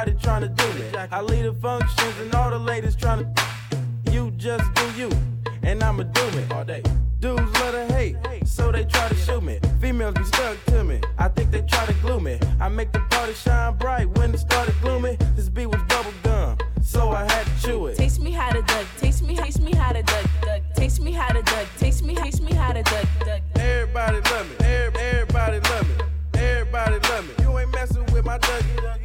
Everybody trying to do me. I lead the functions and all the ladies trying to. You just do you, and I'ma do it all day. Dudes love to hate, so they try to shoot me. Females be stuck to me. I think they try to glue me. I make the party shine bright when it started gloomy. This beat was bubble gum, so I had to chew it. Taste me how to duck. Taste me, taste me how to duck. duck. Taste me how to duck. Taste me, taste me how to duck. duck. Everybody love me. Every- Everybody love me. Everybody love me. You ain't messing with my Dougie.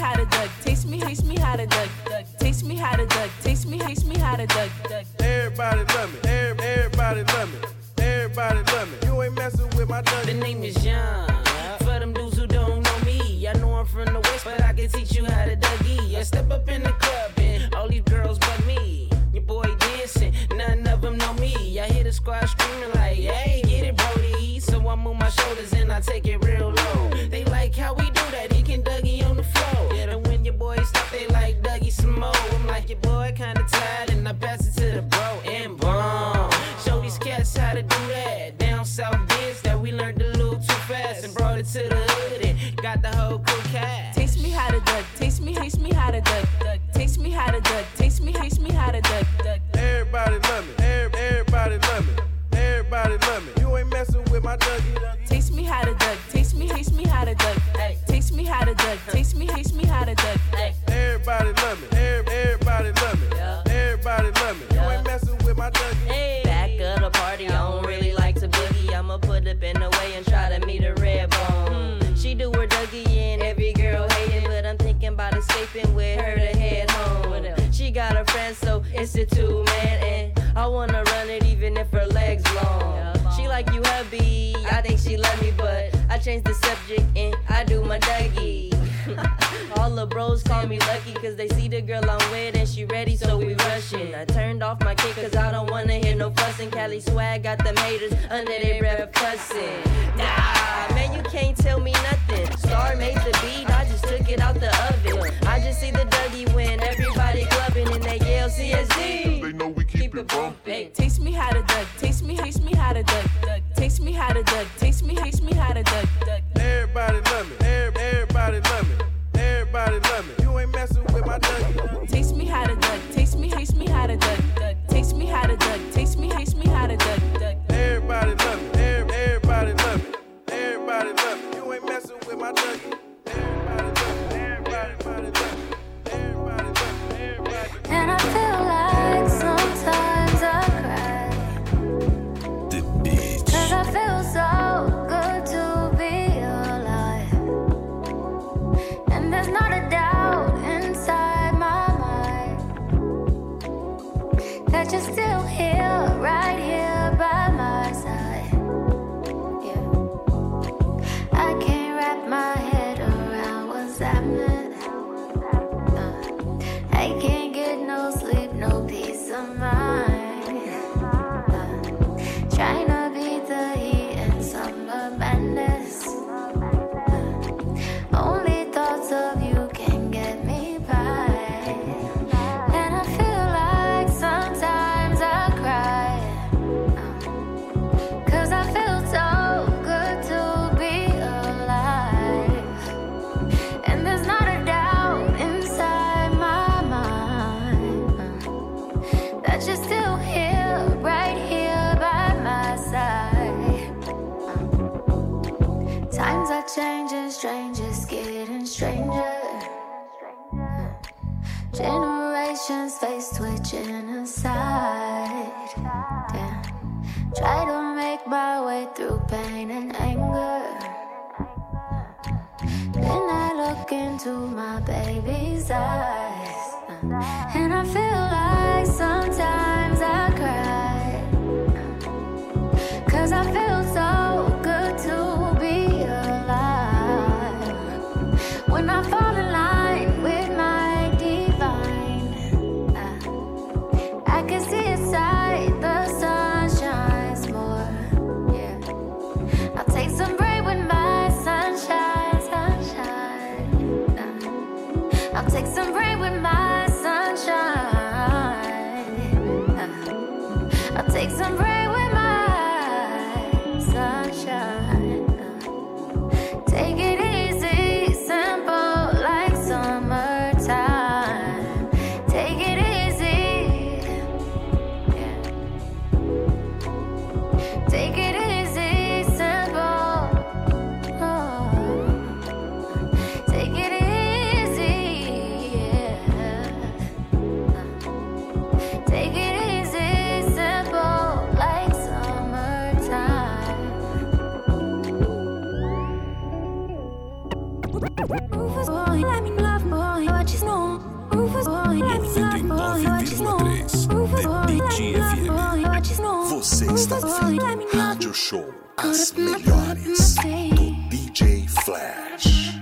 Taste me how to duck. Taste me, taste me how to duck. duck. Taste me how to duck. Taste me, taste me how to duck. duck. Everybody love me. Every- Everybody love me. Everybody love me. You ain't messing with my duck. The name is Young. For them dudes who don't know me, I know I'm from the west, but I can teach you how to Dougie. I step up in the club and all these girls but me. Your boy dancing, none of them know me. I hear the squad screaming like, hey, get it, Brody. So I move my shoulders and I take it real low. They like how we like some more. I'm like, your boy kinda tired, and I pass it to the bro and boom. Show these cats how to do that. Down south dance that we learned a little too fast and brought it to the hood and got the whole crew cat. Taste me how to duck. Taste me, taste me how to duck. duck. Taste me how to duck. Taste me, taste me how to duck. duck. Everybody love me. Every- Everybody love me. Everybody love me. You ain't messing with my Dougie. Taste me how to duck. Taste me, taste me how to duck. Ay. Taste me how to duck. Taste me, taste me how to duck. Ay. Everybody love me. Every- Everybody love me. Everybody love me. You ain't messing with my Dougie. Back of the party, I don't really like to boogie. I'ma put up in the way and try to meet a red bone. Hmm. She do her Dougie and every girl hating, but I'm thinking about escaping with her to head home. She got a friend, so it's a two man, and I wanna run it even if her legs long. She like you, hubby. I think she love me, but I change the subject and I do my Dougie. All the bros call me lucky cause they see the girl I'm with and she ready, so we rushing. I turned off my kick cause I don't wanna hear no fussing. Cali swag got them haters under their breath cussing. Nah, man, you can't tell me nothing. Star made the beat, I just took it out the oven. I just see the Dougie win, everybody clubbing and they yell CSD. They know we keep it bumping. Hey, taste me how to duck. Taste me, taste me how to duck. duck. Taste me how to duck. Taste me, taste me how to duck. duck. Everybody love me. Every- Everybody love me. Everybody love me. You ain't messing with my Dougie. Taste me how to duck. Taste me, taste me how to duck. duck. Taste me how to duck. Taste me, taste me how to duck. duck. Everybody love me. Every- Everybody love me. Everybody love me. You ain't messing with my Dougie. Everybody love me. Everybody love me. Everybody love me. Everybody. And I feel like Face twitching aside. Damn. Try to make my way through pain and anger. Then I look into my baby's eyes, and I feel like sometimes. Show. As melhores do DJ Flash.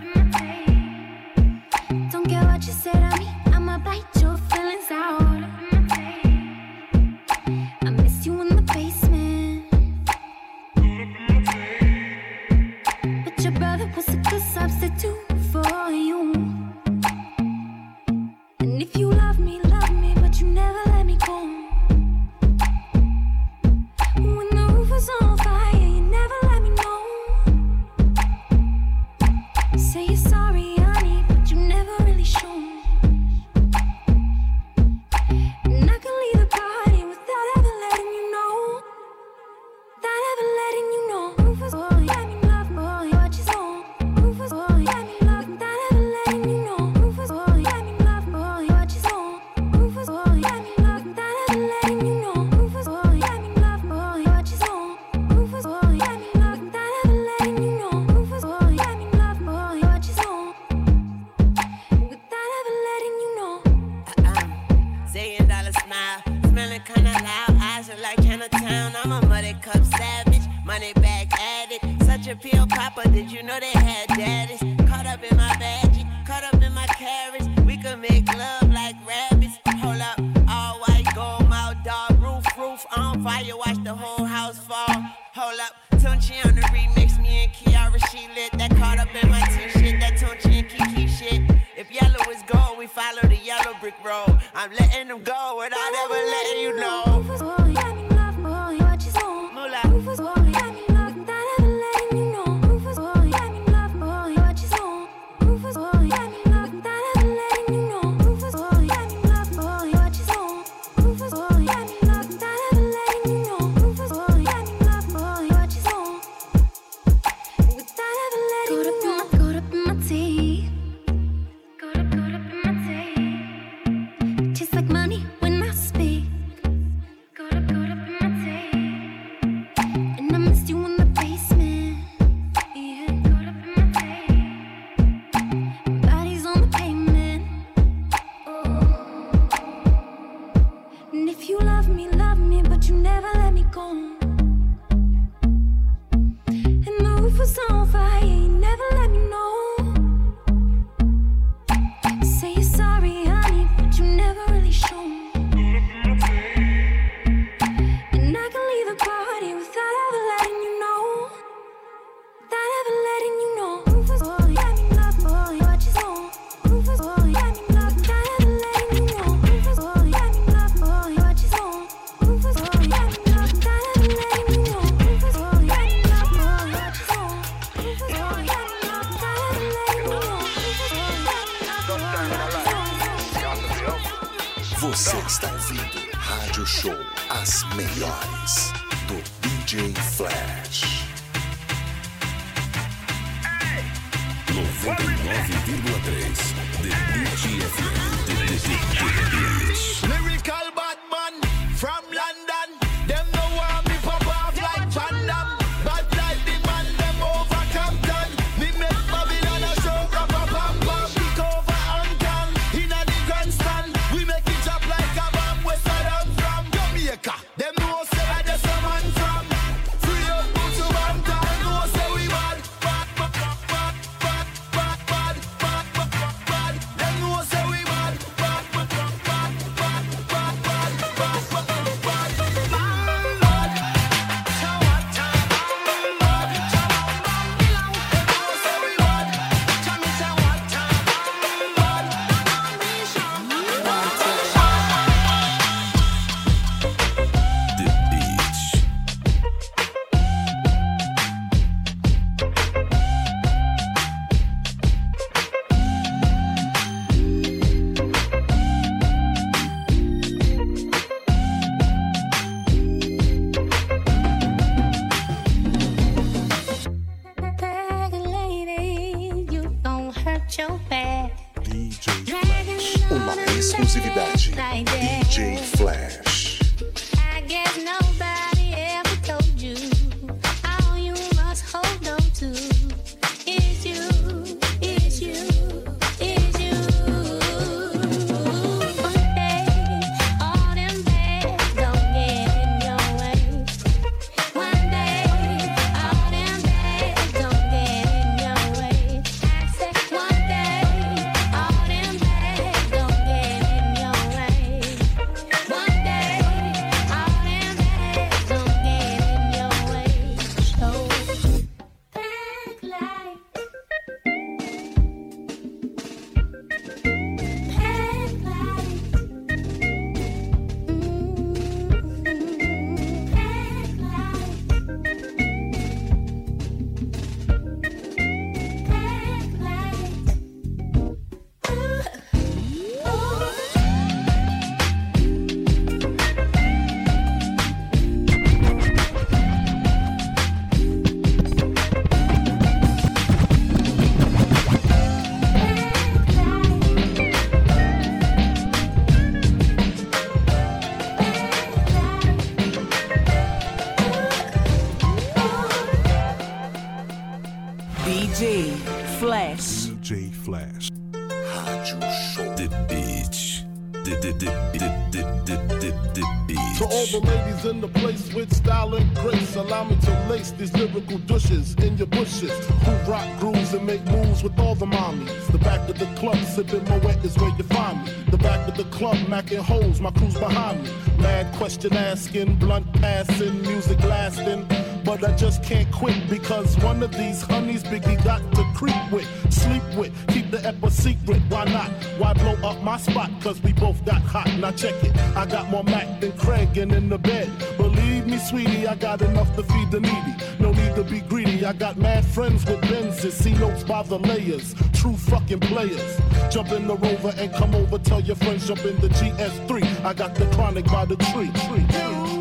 In the place with style and grace, allow me to lace these lyrical douches in your bushes. Who rock grooves and make moves with all the mommies. The back of the club, sipping Moet is where you find me. The back of the club, macking holes, my crew's behind me. Mad question asking, blunt passing, music lasting. But I just can't quit because one of these honeys Biggie got to creep with, sleep with, the ep a secret. Why not? Why blow up my spot? Cause we both got hot. Now check it. I got more Mac than Craig and in the bed. Believe me, sweetie, I got enough to feed the needy. No need to be greedy. I got mad friends with Benzes, see notes by the layers. True fucking players. Jump in the rover and come over. Tell your friends jump in the GS3. I got the chronic by the tree. tree, tree.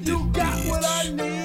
You got what I need,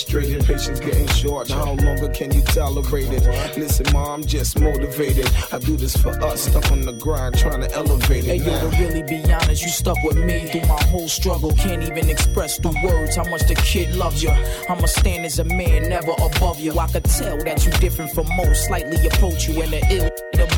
frustrated, patience getting short. How longer can you tolerate it? Listen, ma, I'm just motivated. I do this for us, stuck on the grind, trying to elevate it. Hey yo, to really be honest, you stuck with me through my whole struggle. Can't even express through words how much the kid loves you. I'ma stand as a man, never above you. I could tell that you different from most, slightly approach you in the ill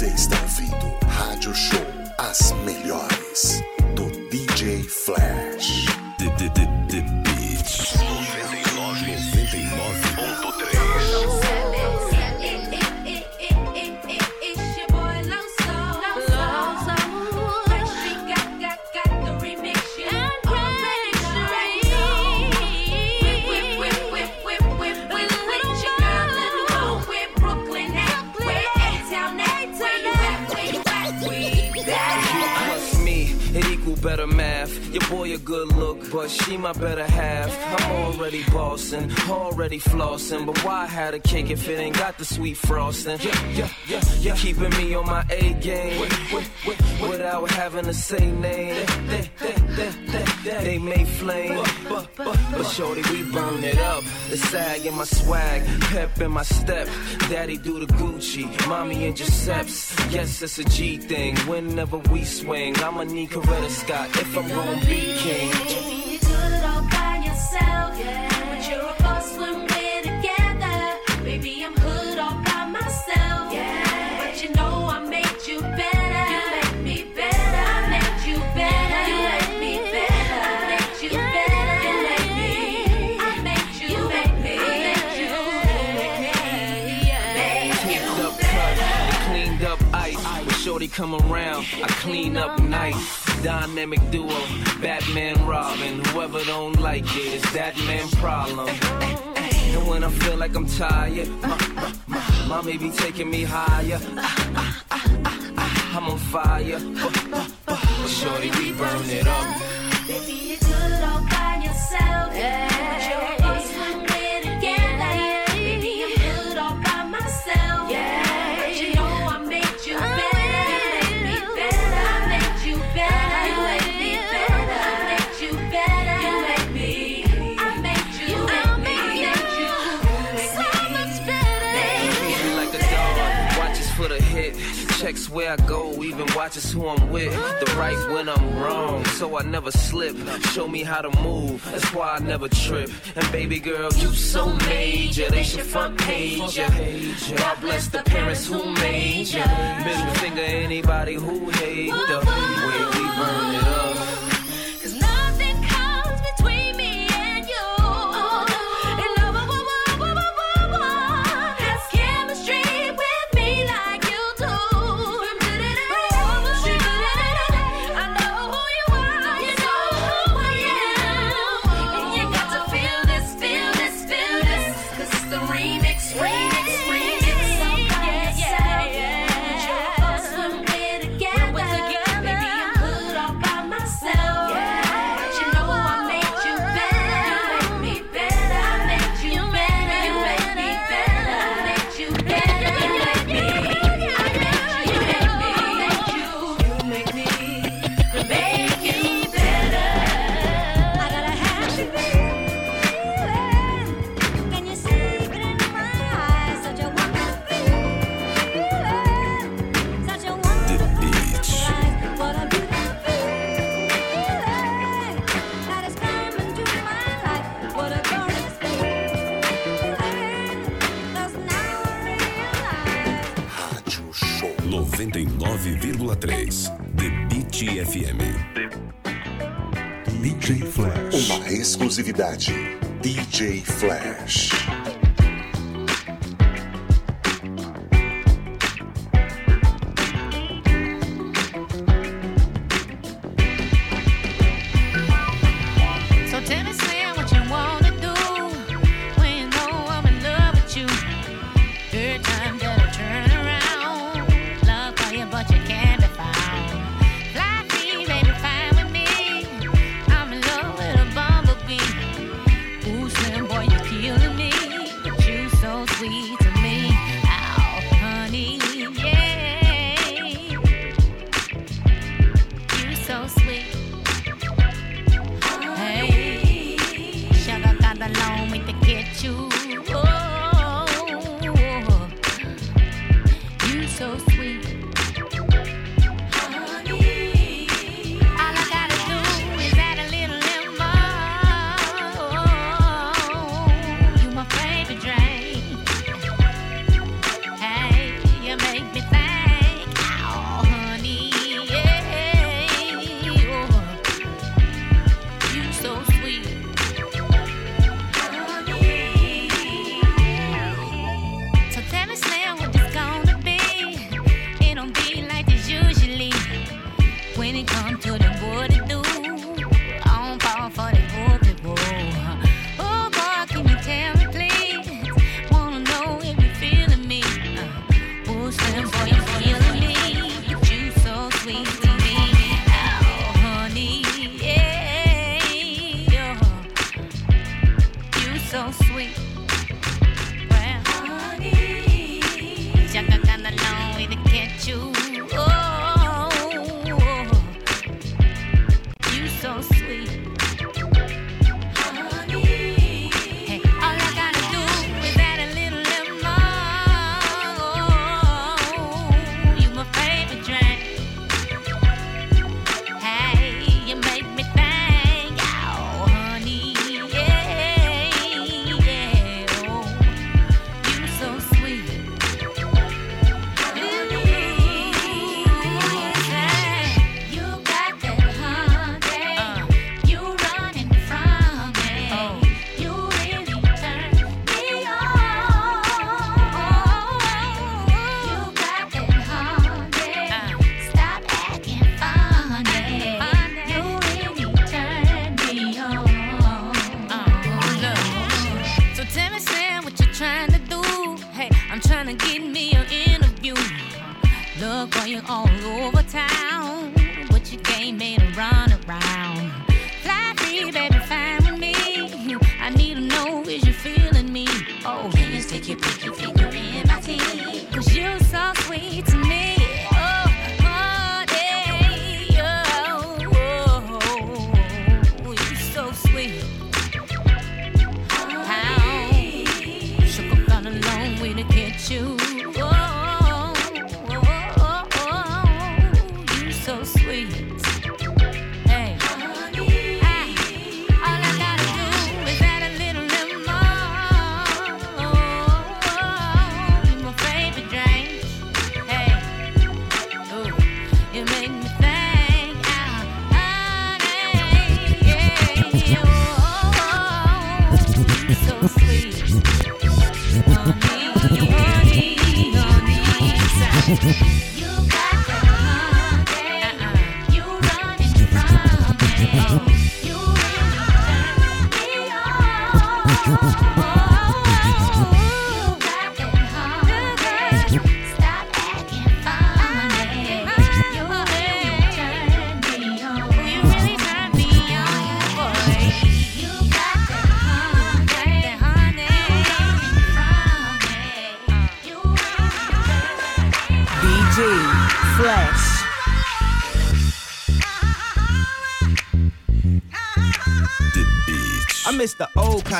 Você está ouvindo Rádio Show, as melhores already flossing, but why had a cake if it ain't got the sweet frosting? Yeah, yeah, yeah, yeah. Keeping me on my A game without having to say name. They, they, they, they, may flame, but, but, but shorty, we burn it up. The sag in my swag, pep in my step. Daddy do the Gucci, mommy in Giuseppe's. Yes, it's a G thing. Whenever we swing, I'ma need Coretta Scott if I'm gonna be king. Come around, I clean up nice. Dynamic duo, Batman Robin. Whoever don't like it, it's that man problem. And when I feel like I'm tired, my, my, my, my may be taking me higher. I'm on fire, but, shorty, we burn it up. Baby, you all by yourself. But Checks where I go, even watches who I'm with. The right when I'm wrong, so I never slip. Show me how to move, that's why I never trip. And baby girl, you so major, they should front page ya. God bless the parents who made ya. Middle finger anybody who hate the way 99,3 The Beat FM. DJ Flash. Uma exclusividade. DJ Flash.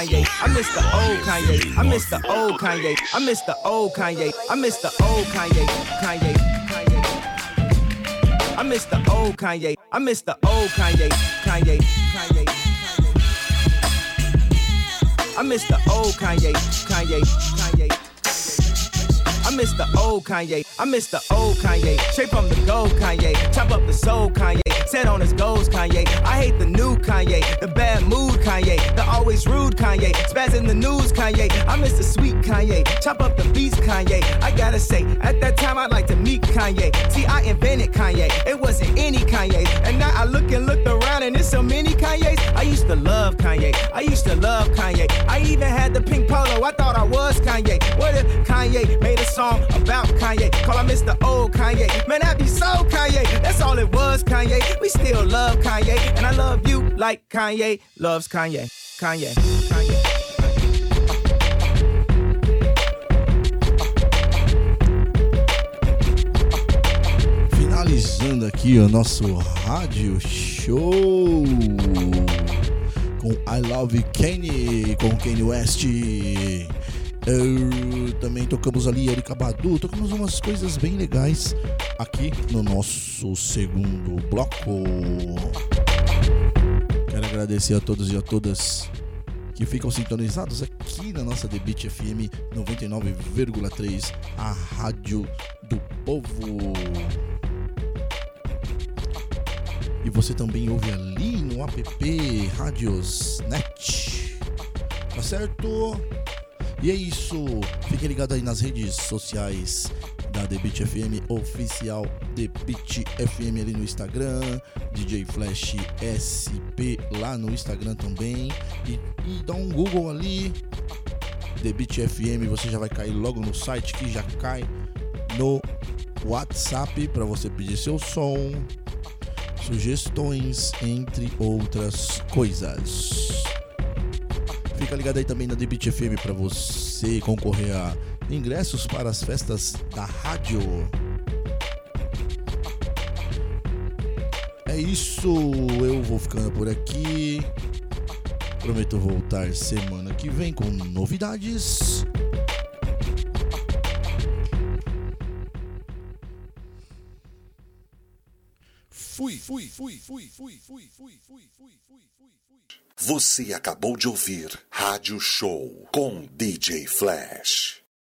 Kanye. I miss the old Kanye. I miss the old Kanye. I miss the old Kanye. I miss the old Kanye. Kanye. I miss the old Kanye. I miss the old Kanye. Kanye. Kanye. I miss the old Kanye. Kanye. Kanye. I miss the old Kanye. I miss the old Kanye. Straight from the gold Kanye. Chop up the soul Kanye. Set on his goals Kanye. I hate the new Kanye. The bad mood Kanye. The always rude Kanye. Spaz in the news Kanye. I miss the sweet Kanye. Chop up the beats Kanye. I gotta say, at that time I'd like to meet Kanye. See, I invented Kanye. It wasn't any Kanye. And now I look and look around and there's so many Kanyes. I used to love Kanye. I used to love Kanye. I even had the pink polo. I thought I was Kanye. What if Kanye made a song about Kanye? Call I Mr. old Kanye. Man, that be so Kanye. That's all it was, Kanye. We still love Kanye. And I love you like Kanye loves Kanye. Kanye. Kanye. Finalizando aqui o nosso rádio show com I Love Kanye, com Kanye West. Eu, também tocamos ali Erika Badu, tocamos umas coisas bem legais aqui no nosso segundo bloco. Quero agradecer a todos e a todas que ficam sintonizados aqui na nossa Beat FM 99,3, a rádio do povo. E você também ouve ali no app Rádios Net. Tá certo? E é isso. Fique ligado aí nas redes sociais da The Beat FM oficial The Beat FM ali no Instagram, DJ Flash SP lá no Instagram também e, e dá um Google ali The Beat FM, você já vai cair logo no site que já cai no WhatsApp para você pedir seu som, sugestões, entre outras coisas. Fica ligado aí também na Beat FM para você concorrer a ingressos para as festas da rádio. É isso, eu vou ficando por aqui. Prometo voltar semana que vem com novidades. Fui, fui, fui, fui, fui, fui, fui, fui, fui. Você acabou de ouvir Rádio Show com DJ Flash.